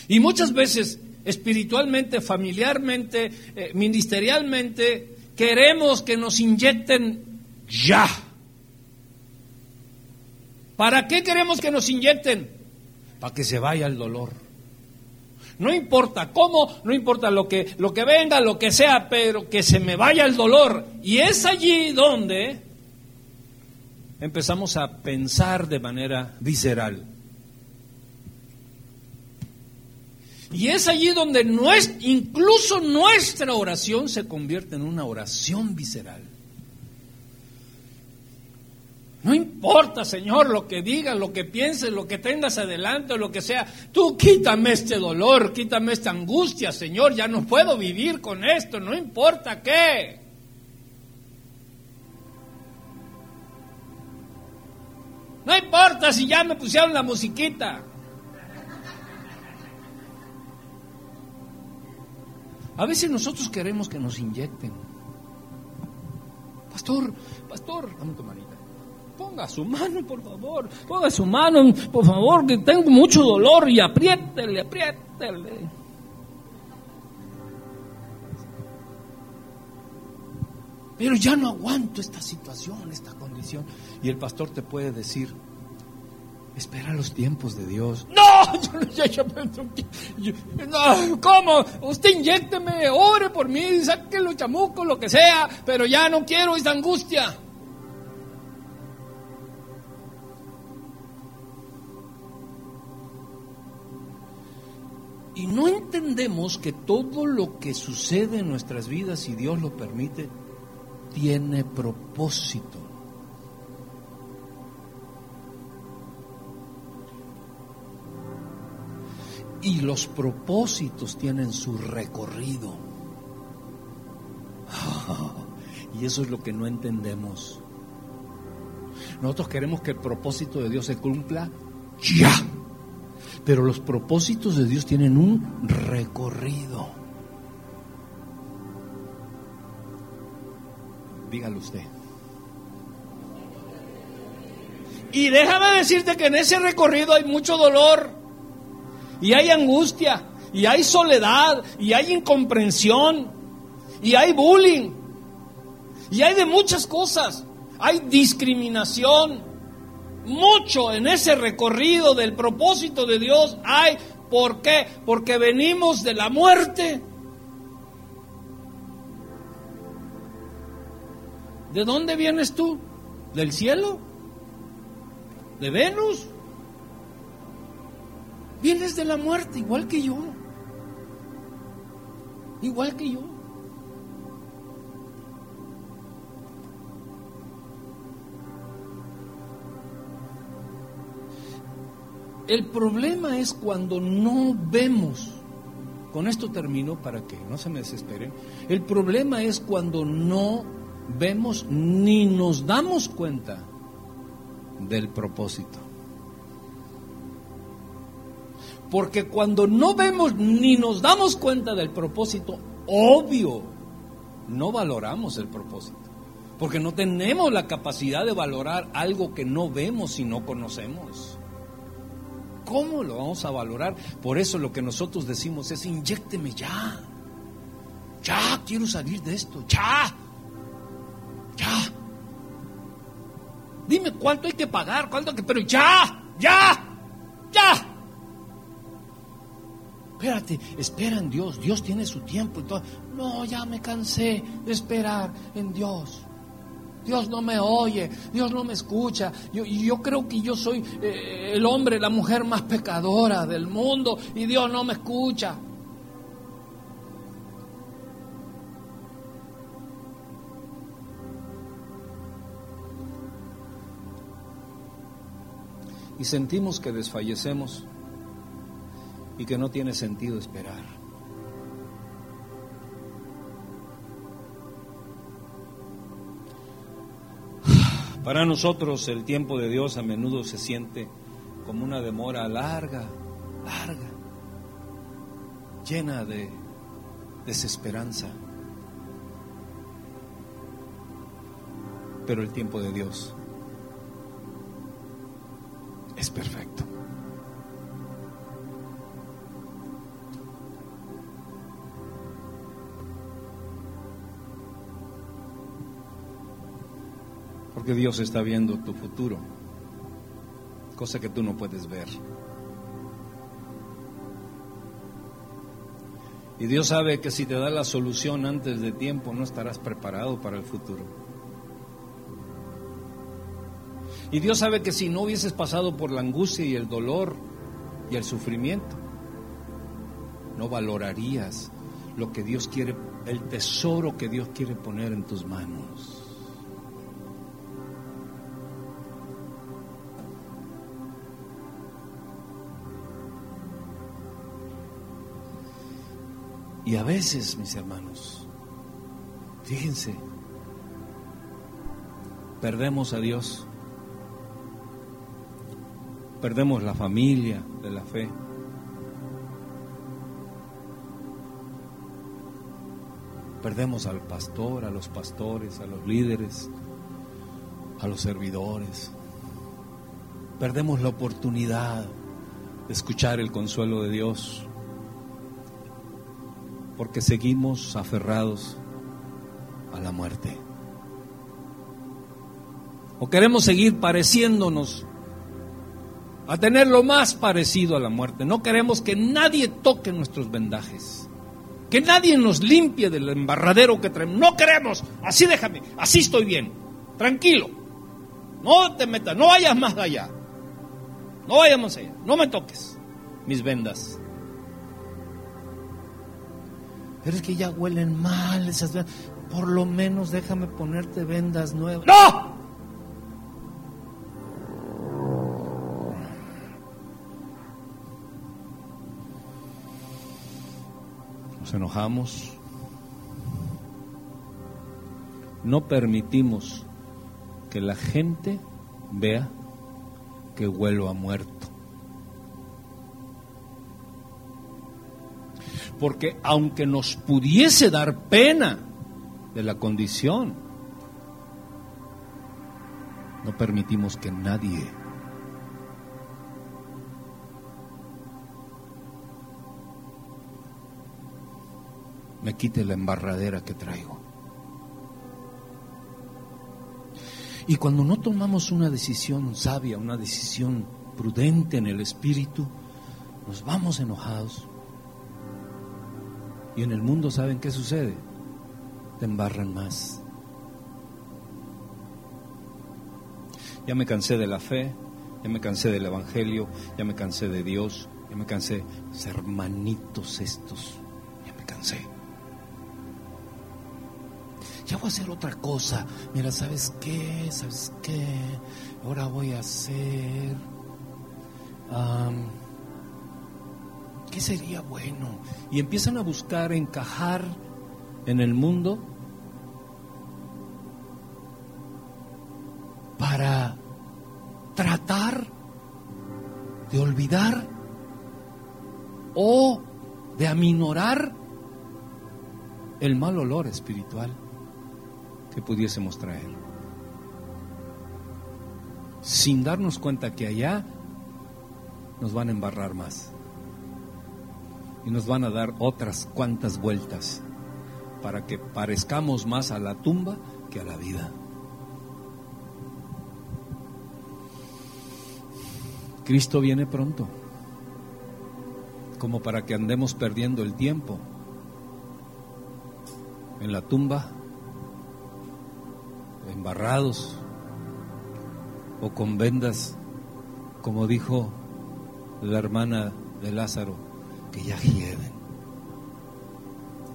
Y muchas veces, espiritualmente, familiarmente, eh, ministerialmente, queremos que nos inyecten ya. ¿Para qué queremos que nos inyecten? para que se vaya el dolor. No importa cómo, no importa lo que, lo que venga, lo que sea, pero que se me vaya el dolor. Y es allí donde empezamos a pensar de manera visceral. Y es allí donde incluso nuestra oración se convierte en una oración visceral. No importa, Señor, lo que digas, lo que pienses, lo que tengas adelante, lo que sea. Tú quítame este dolor, quítame esta angustia, Señor. Ya no puedo vivir con esto, no importa qué. No importa si ya me pusieron la musiquita. A veces nosotros queremos que nos inyecten. Pastor, pastor, dame tu manita. Ponga su mano, por favor. Ponga su mano, por favor, que tengo mucho dolor y apriétele, apriétele. Pero ya no aguanto esta situación, esta condición. Y el pastor te puede decir, espera los tiempos de Dios. No, yo, yo, yo, no, ¿cómo? Usted inyecteme, ore por mí, saque los chamucos, lo que sea, pero ya no quiero esta angustia. Y no entendemos que todo lo que sucede en nuestras vidas, si Dios lo permite, tiene propósito. Y los propósitos tienen su recorrido. y eso es lo que no entendemos. Nosotros queremos que el propósito de Dios se cumpla ya. Pero los propósitos de Dios tienen un recorrido. Dígalo usted. Y déjame decirte que en ese recorrido hay mucho dolor, y hay angustia, y hay soledad, y hay incomprensión, y hay bullying, y hay de muchas cosas. Hay discriminación, mucho en ese recorrido del propósito de Dios hay. ¿Por qué? Porque venimos de la muerte. ¿De dónde vienes tú? ¿Del cielo? ¿De Venus? Vienes de la muerte, igual que yo. Igual que yo. El problema es cuando no vemos, con esto termino para que no se me desesperen, el problema es cuando no vemos ni nos damos cuenta del propósito. Porque cuando no vemos ni nos damos cuenta del propósito, obvio, no valoramos el propósito. Porque no tenemos la capacidad de valorar algo que no vemos y no conocemos. ¿Cómo lo vamos a valorar? Por eso lo que nosotros decimos es, inyecteme ya. Ya, quiero salir de esto. Ya. Ya. Dime cuánto hay que pagar, cuánto hay que... Pero ya, ya, ya. Espérate, espera en Dios. Dios tiene su tiempo. No, ya me cansé de esperar en Dios. Dios no me oye, Dios no me escucha. Yo, yo creo que yo soy eh, el hombre, la mujer más pecadora del mundo y Dios no me escucha. Y sentimos que desfallecemos y que no tiene sentido esperar. Para nosotros el tiempo de Dios a menudo se siente como una demora larga, larga, llena de desesperanza. Pero el tiempo de Dios es perfecto. Porque Dios está viendo tu futuro, cosa que tú no puedes ver. Y Dios sabe que si te da la solución antes de tiempo, no estarás preparado para el futuro. Y Dios sabe que si no hubieses pasado por la angustia y el dolor y el sufrimiento, no valorarías lo que Dios quiere, el tesoro que Dios quiere poner en tus manos. Y a veces, mis hermanos, fíjense, perdemos a Dios Perdemos la familia de la fe. Perdemos al pastor, a los pastores, a los líderes, a los servidores. Perdemos la oportunidad de escuchar el consuelo de Dios porque seguimos aferrados a la muerte. O queremos seguir pareciéndonos a tener lo más parecido a la muerte. No queremos que nadie toque nuestros vendajes. Que nadie nos limpie del embarradero que traemos. No queremos. Así déjame. Así estoy bien. Tranquilo. No te metas. No vayas más allá. No vayamos allá. No me toques mis vendas. Pero es que ya huelen mal esas vendas. Por lo menos déjame ponerte vendas nuevas. ¡No! Nos enojamos. No permitimos que la gente vea que huelo a muerto. Porque aunque nos pudiese dar pena de la condición, no permitimos que nadie me quite la embarradera que traigo. Y cuando no tomamos una decisión sabia, una decisión prudente en el espíritu, nos vamos enojados. Y en el mundo, ¿saben qué sucede? Te embarran más. Ya me cansé de la fe, ya me cansé del Evangelio, ya me cansé de Dios, ya me cansé hermanitos estos, ya me cansé ya voy a hacer otra cosa. Mira, ¿sabes qué? ¿Sabes qué? Ahora voy a hacer... ¿Qué sería bueno? Y empiezan a buscar encajar en el mundo para tratar de olvidar o de aminorar el mal olor espiritual que pudiésemos traer. Sin darnos cuenta que allá nos van a embarrar más. Y nos van a dar otras cuantas vueltas para que parezcamos más a la tumba que a la vida. Cristo viene pronto, como para que andemos perdiendo el tiempo en la tumba embarrados o con vendas, como dijo la hermana de Lázaro, que ya hieden,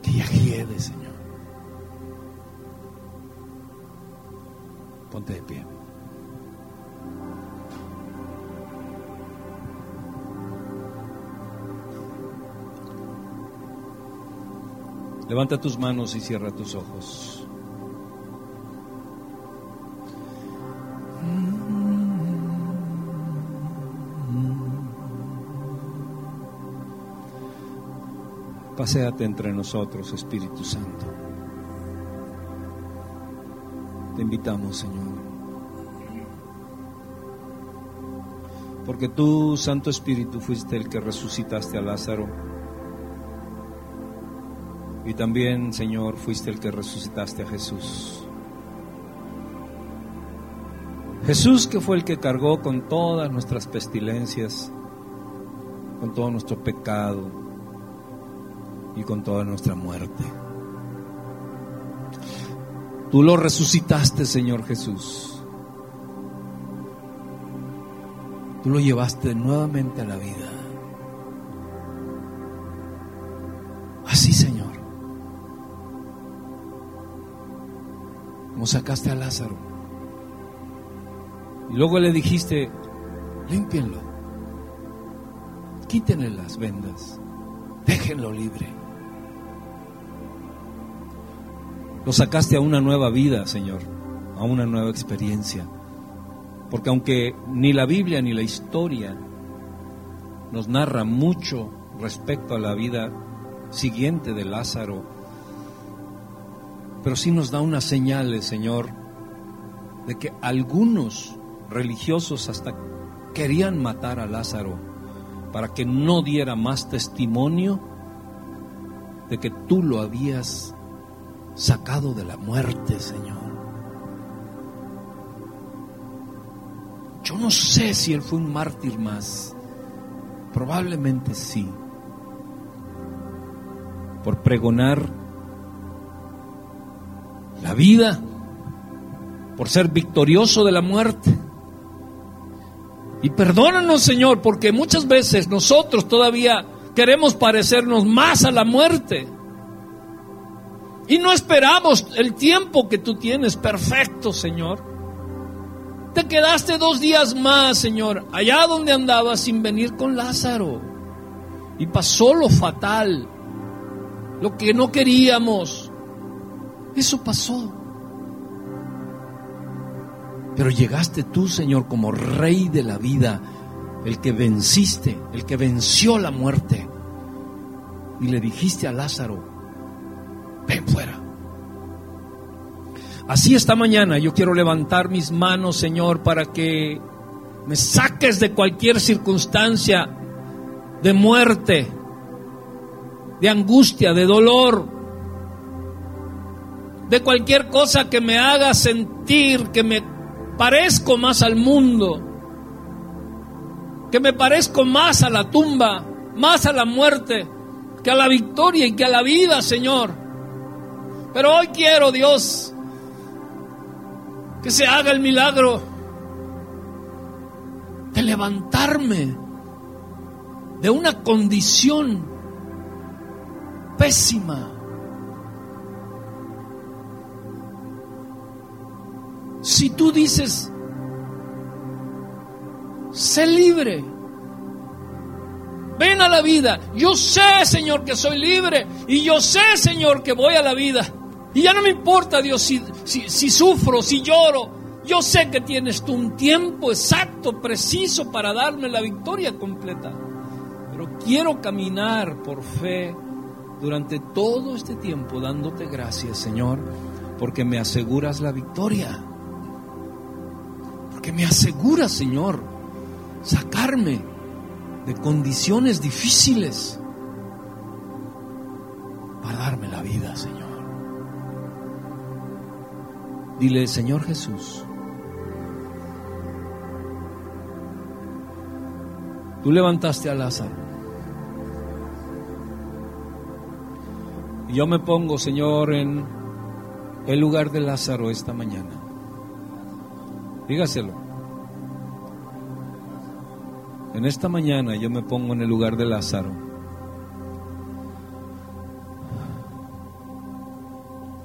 que ya hiede, Señor. Ponte de pie. Levanta tus manos y cierra tus ojos. Paseate entre nosotros, Espíritu Santo. Te invitamos, Señor. Porque tú, Santo Espíritu, fuiste el que resucitaste a Lázaro. Y también, Señor, fuiste el que resucitaste a Jesús. Jesús que fue el que cargó con todas nuestras pestilencias, con todo nuestro pecado, y con toda nuestra muerte. Tú lo resucitaste, Señor Jesús. Tú lo llevaste nuevamente a la vida. Así, Señor. Como sacaste a Lázaro. Y luego le dijiste, límpienlo. Quítenle las vendas. Déjenlo libre. Lo sacaste a una nueva vida, Señor, a una nueva experiencia. Porque aunque ni la Biblia ni la historia nos narra mucho respecto a la vida siguiente de Lázaro, pero sí nos da una señal Señor de que algunos religiosos hasta querían matar a Lázaro para que no diera más testimonio de que tú lo habías sacado de la muerte, Señor. Yo no sé si él fue un mártir más. Probablemente sí. Por pregonar la vida, por ser victorioso de la muerte. Y perdónanos, Señor, porque muchas veces nosotros todavía queremos parecernos más a la muerte. Y no esperamos el tiempo que tú tienes perfecto, Señor. Te quedaste dos días más, Señor, allá donde andabas sin venir con Lázaro. Y pasó lo fatal, lo que no queríamos. Eso pasó. Pero llegaste tú, Señor, como rey de la vida, el que venciste, el que venció la muerte. Y le dijiste a Lázaro, ven fuera. Así esta mañana yo quiero levantar mis manos, Señor, para que me saques de cualquier circunstancia de muerte, de angustia, de dolor, de cualquier cosa que me haga sentir que me parezco más al mundo, que me parezco más a la tumba, más a la muerte, que a la victoria y que a la vida, Señor. Pero hoy quiero, Dios, que se haga el milagro de levantarme de una condición pésima. Si tú dices, sé libre, ven a la vida, yo sé, Señor, que soy libre y yo sé, Señor, que voy a la vida. Y ya no me importa, Dios, si, si, sufro, si lloro. Yo sé que tienes tú un tiempo exacto, preciso para darme la victoria completa. Pero quiero caminar por fe durante todo este tiempo dándote gracias, Señor, porque me aseguras la victoria. Porque me aseguras, Señor, sacarme de condiciones difíciles para darme la vida, Señor. Dile, Señor Jesús, tú levantaste a Lázaro. Y yo me pongo, Señor, en el lugar de Lázaro esta mañana. Dígaselo. En esta mañana yo me pongo en el lugar de Lázaro.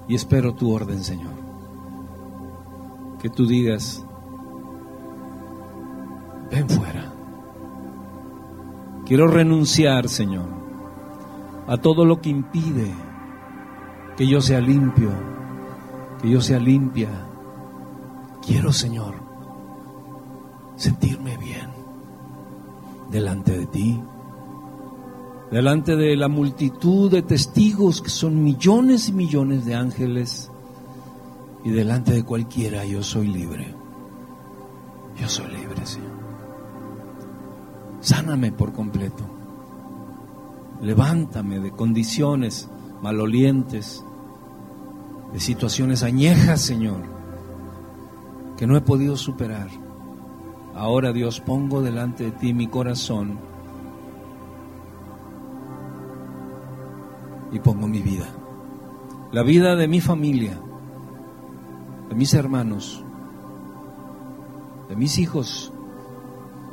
Y espero tu orden, Señor que tú digas, ven fuera. Quiero renunciar, Señor, a todo lo que impide que yo sea limpio, que yo sea limpia. Quiero, Señor, sentirme bien delante de ti, delante de la multitud de testigos que son millones y millones de ángeles y delante de cualquiera yo soy libre. Yo soy libre, Señor. Sáname por completo. Levántame de condiciones malolientes, de situaciones añejas, Señor, que no he podido superar. Ahora, Dios, pongo delante de ti mi corazón y pongo mi vida. La vida de mi familia de mis hermanos, de mis hijos,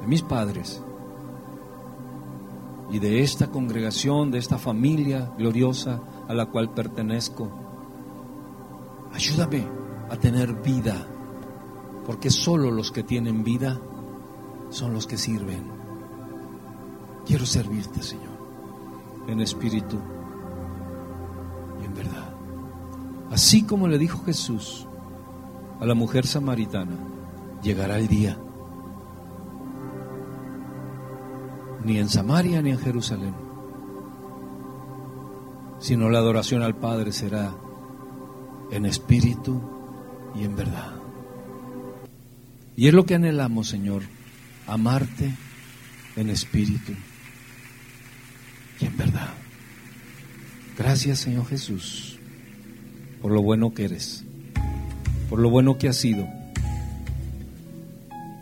de mis padres y de esta congregación, de esta familia gloriosa a la cual pertenezco. Ayúdame a tener vida, porque solo los que tienen vida son los que sirven. Quiero servirte, Señor, en espíritu y en verdad. Así como le dijo Jesús, a la mujer samaritana, llegará el día. Ni en Samaria ni en Jerusalén. Sino la adoración al Padre será en espíritu y en verdad. Y es lo que anhelamos, Señor, amarte en espíritu y en verdad. Gracias, Señor Jesús, por lo bueno que eres, por lo bueno que has sido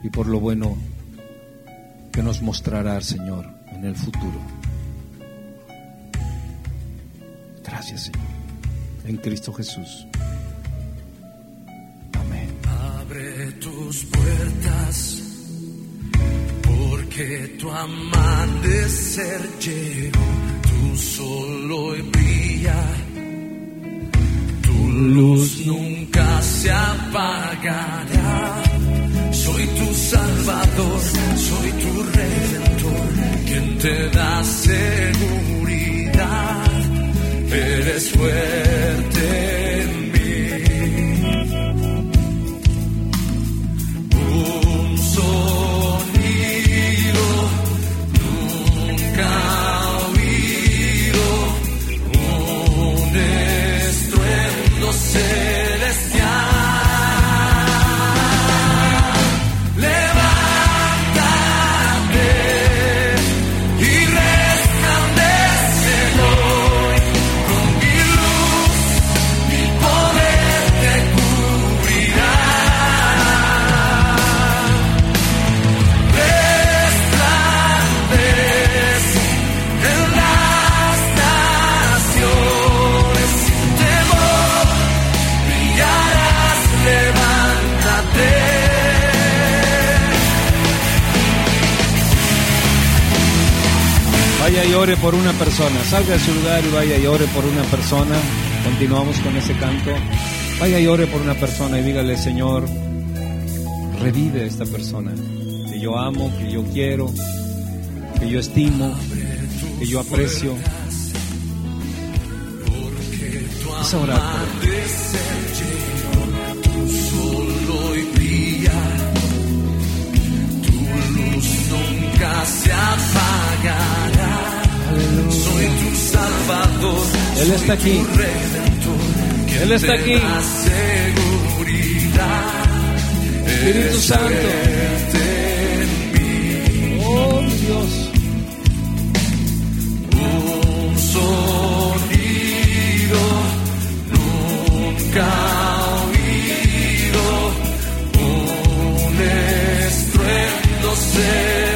y por lo bueno que nos mostrará, Señor, en el futuro. Gracias, Señor, en Cristo Jesús. Abre tus puertas, porque tu amanecer llegó, tú solo brilla, tu luz nunca se apagará. Soy tu salvador, soy tu redentor, quien te da seguridad, eres fuerte Vaya y ore por una persona. Salga de su lugar y vaya y ore por una persona. Continuamos con ese canto. Vaya y ore por una persona y dígale, Señor, revive a esta persona que yo amo, que yo quiero, que yo estimo, que yo aprecio. Es orar se. Él está aquí. redentor, Él está aquí. Espíritu Santo. Oh, Dios. Un sonido nunca oído, un estruendo celestial.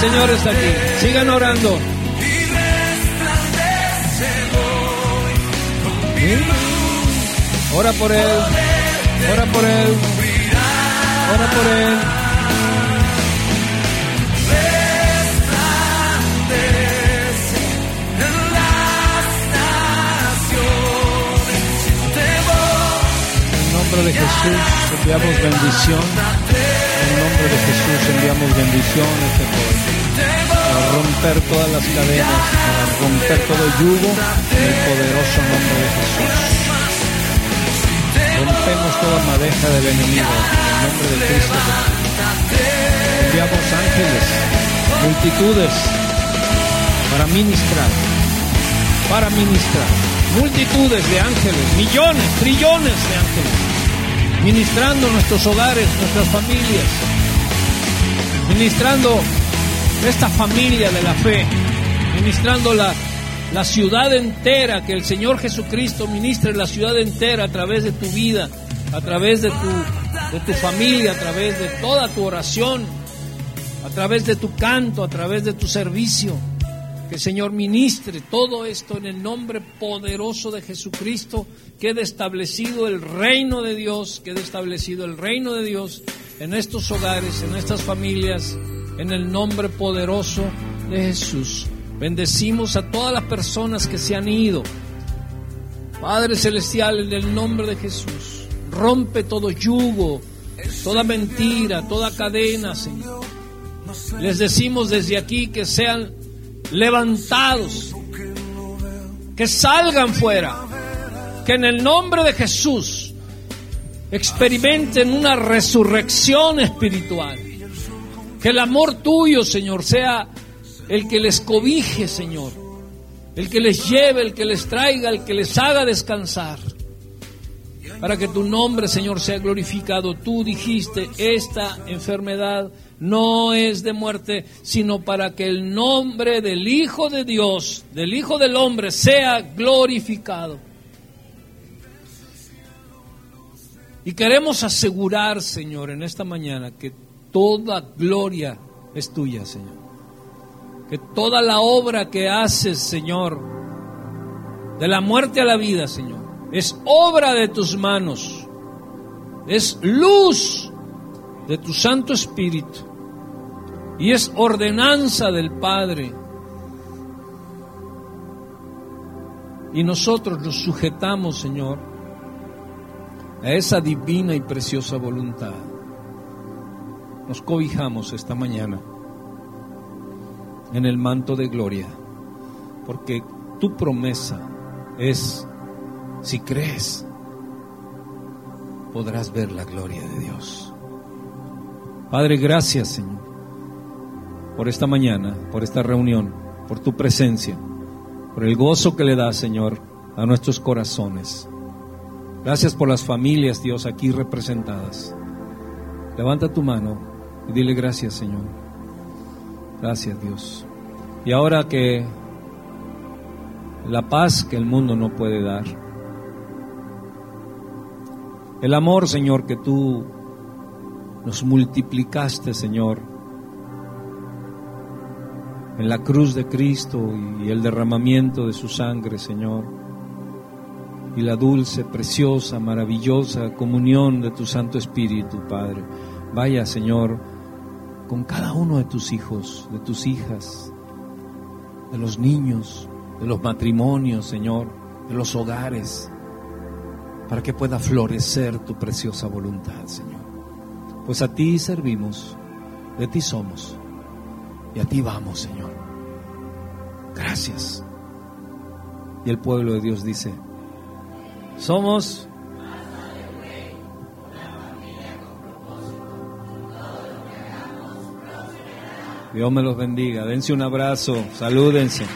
El Señor está aquí. Sigan orando. ¿Sí? Ora por Él. Ora por Él. Ora por Él. En nombre de Jesús enviamos bendición. En el nombre de Jesús enviamos bendición a. Este Romper todas las cadenas, para romper todo yugo en el poderoso nombre de Jesús. Rompemos toda madeja del enemigo en el nombre de Cristo. Enviamos ángeles, multitudes, para ministrar, para ministrar, multitudes de ángeles, millones, trillones de ángeles, ministrando nuestros hogares, nuestras familias, ministrando esta familia de la fe, ministrando la, ciudad entera, que el Señor Jesucristo ministre la ciudad entera a través de tu vida, a través de tu, de tu familia, a través de toda tu oración, a través de tu canto, a través de tu servicio. Que el Señor ministre todo esto en el nombre poderoso de Jesucristo. Quede establecido el reino de Dios, quede establecido el reino de Dios en estos hogares, en estas familias, en el nombre poderoso de Jesús. Bendecimos a todas las personas que se han ido. Padre Celestial, en el nombre de Jesús, rompe todo yugo, toda mentira, toda cadena, Señor. Les decimos desde aquí que sean levantados, que salgan fuera, que en el nombre de Jesús experimenten una resurrección espiritual, que el amor tuyo, Señor, sea el que les cobije, Señor, el que les lleve, el que les traiga, el que les haga descansar. Para que tu nombre, Señor, sea glorificado. Tú dijiste, esta enfermedad no es de muerte, sino para que el nombre del Hijo de Dios, del Hijo del Hombre, sea glorificado. Y queremos asegurar, Señor, en esta mañana que toda gloria es tuya, Señor. Que toda la obra que haces, Señor, de la muerte a la vida, Señor, es obra de tus manos. Es luz de tu Santo Espíritu y es ordenanza del Padre. Y nosotros nos sujetamos, Señor, a esa divina y preciosa voluntad. Nos cobijamos esta mañana en el manto de gloria, porque tu promesa es, si crees, podrás ver la gloria de Dios. Padre, gracias, Señor por esta mañana, por esta reunión, por tu presencia, por el gozo que le das, Señor, a nuestros corazones. Gracias por las familias, Dios, aquí representadas. Levanta tu mano y dile gracias, Señor. Gracias, Dios. Y ahora que la paz que el mundo no puede dar, el amor, Señor, que tú nos multiplicaste, Señor, en la cruz de Cristo y el derramamiento de su sangre, Señor, y la dulce, preciosa, maravillosa comunión de tu Santo Espíritu, Padre. Vaya, Señor, con cada uno de tus hijos, de tus hijas, de los niños, de los matrimonios, Señor, de los hogares, para que pueda florecer tu preciosa voluntad, Señor. Pues a ti servimos, de ti somos. Y a ti vamos, Señor. Gracias. Y el pueblo de Dios dice, somos... Dios me los bendiga. Dense un abrazo. Salúdense.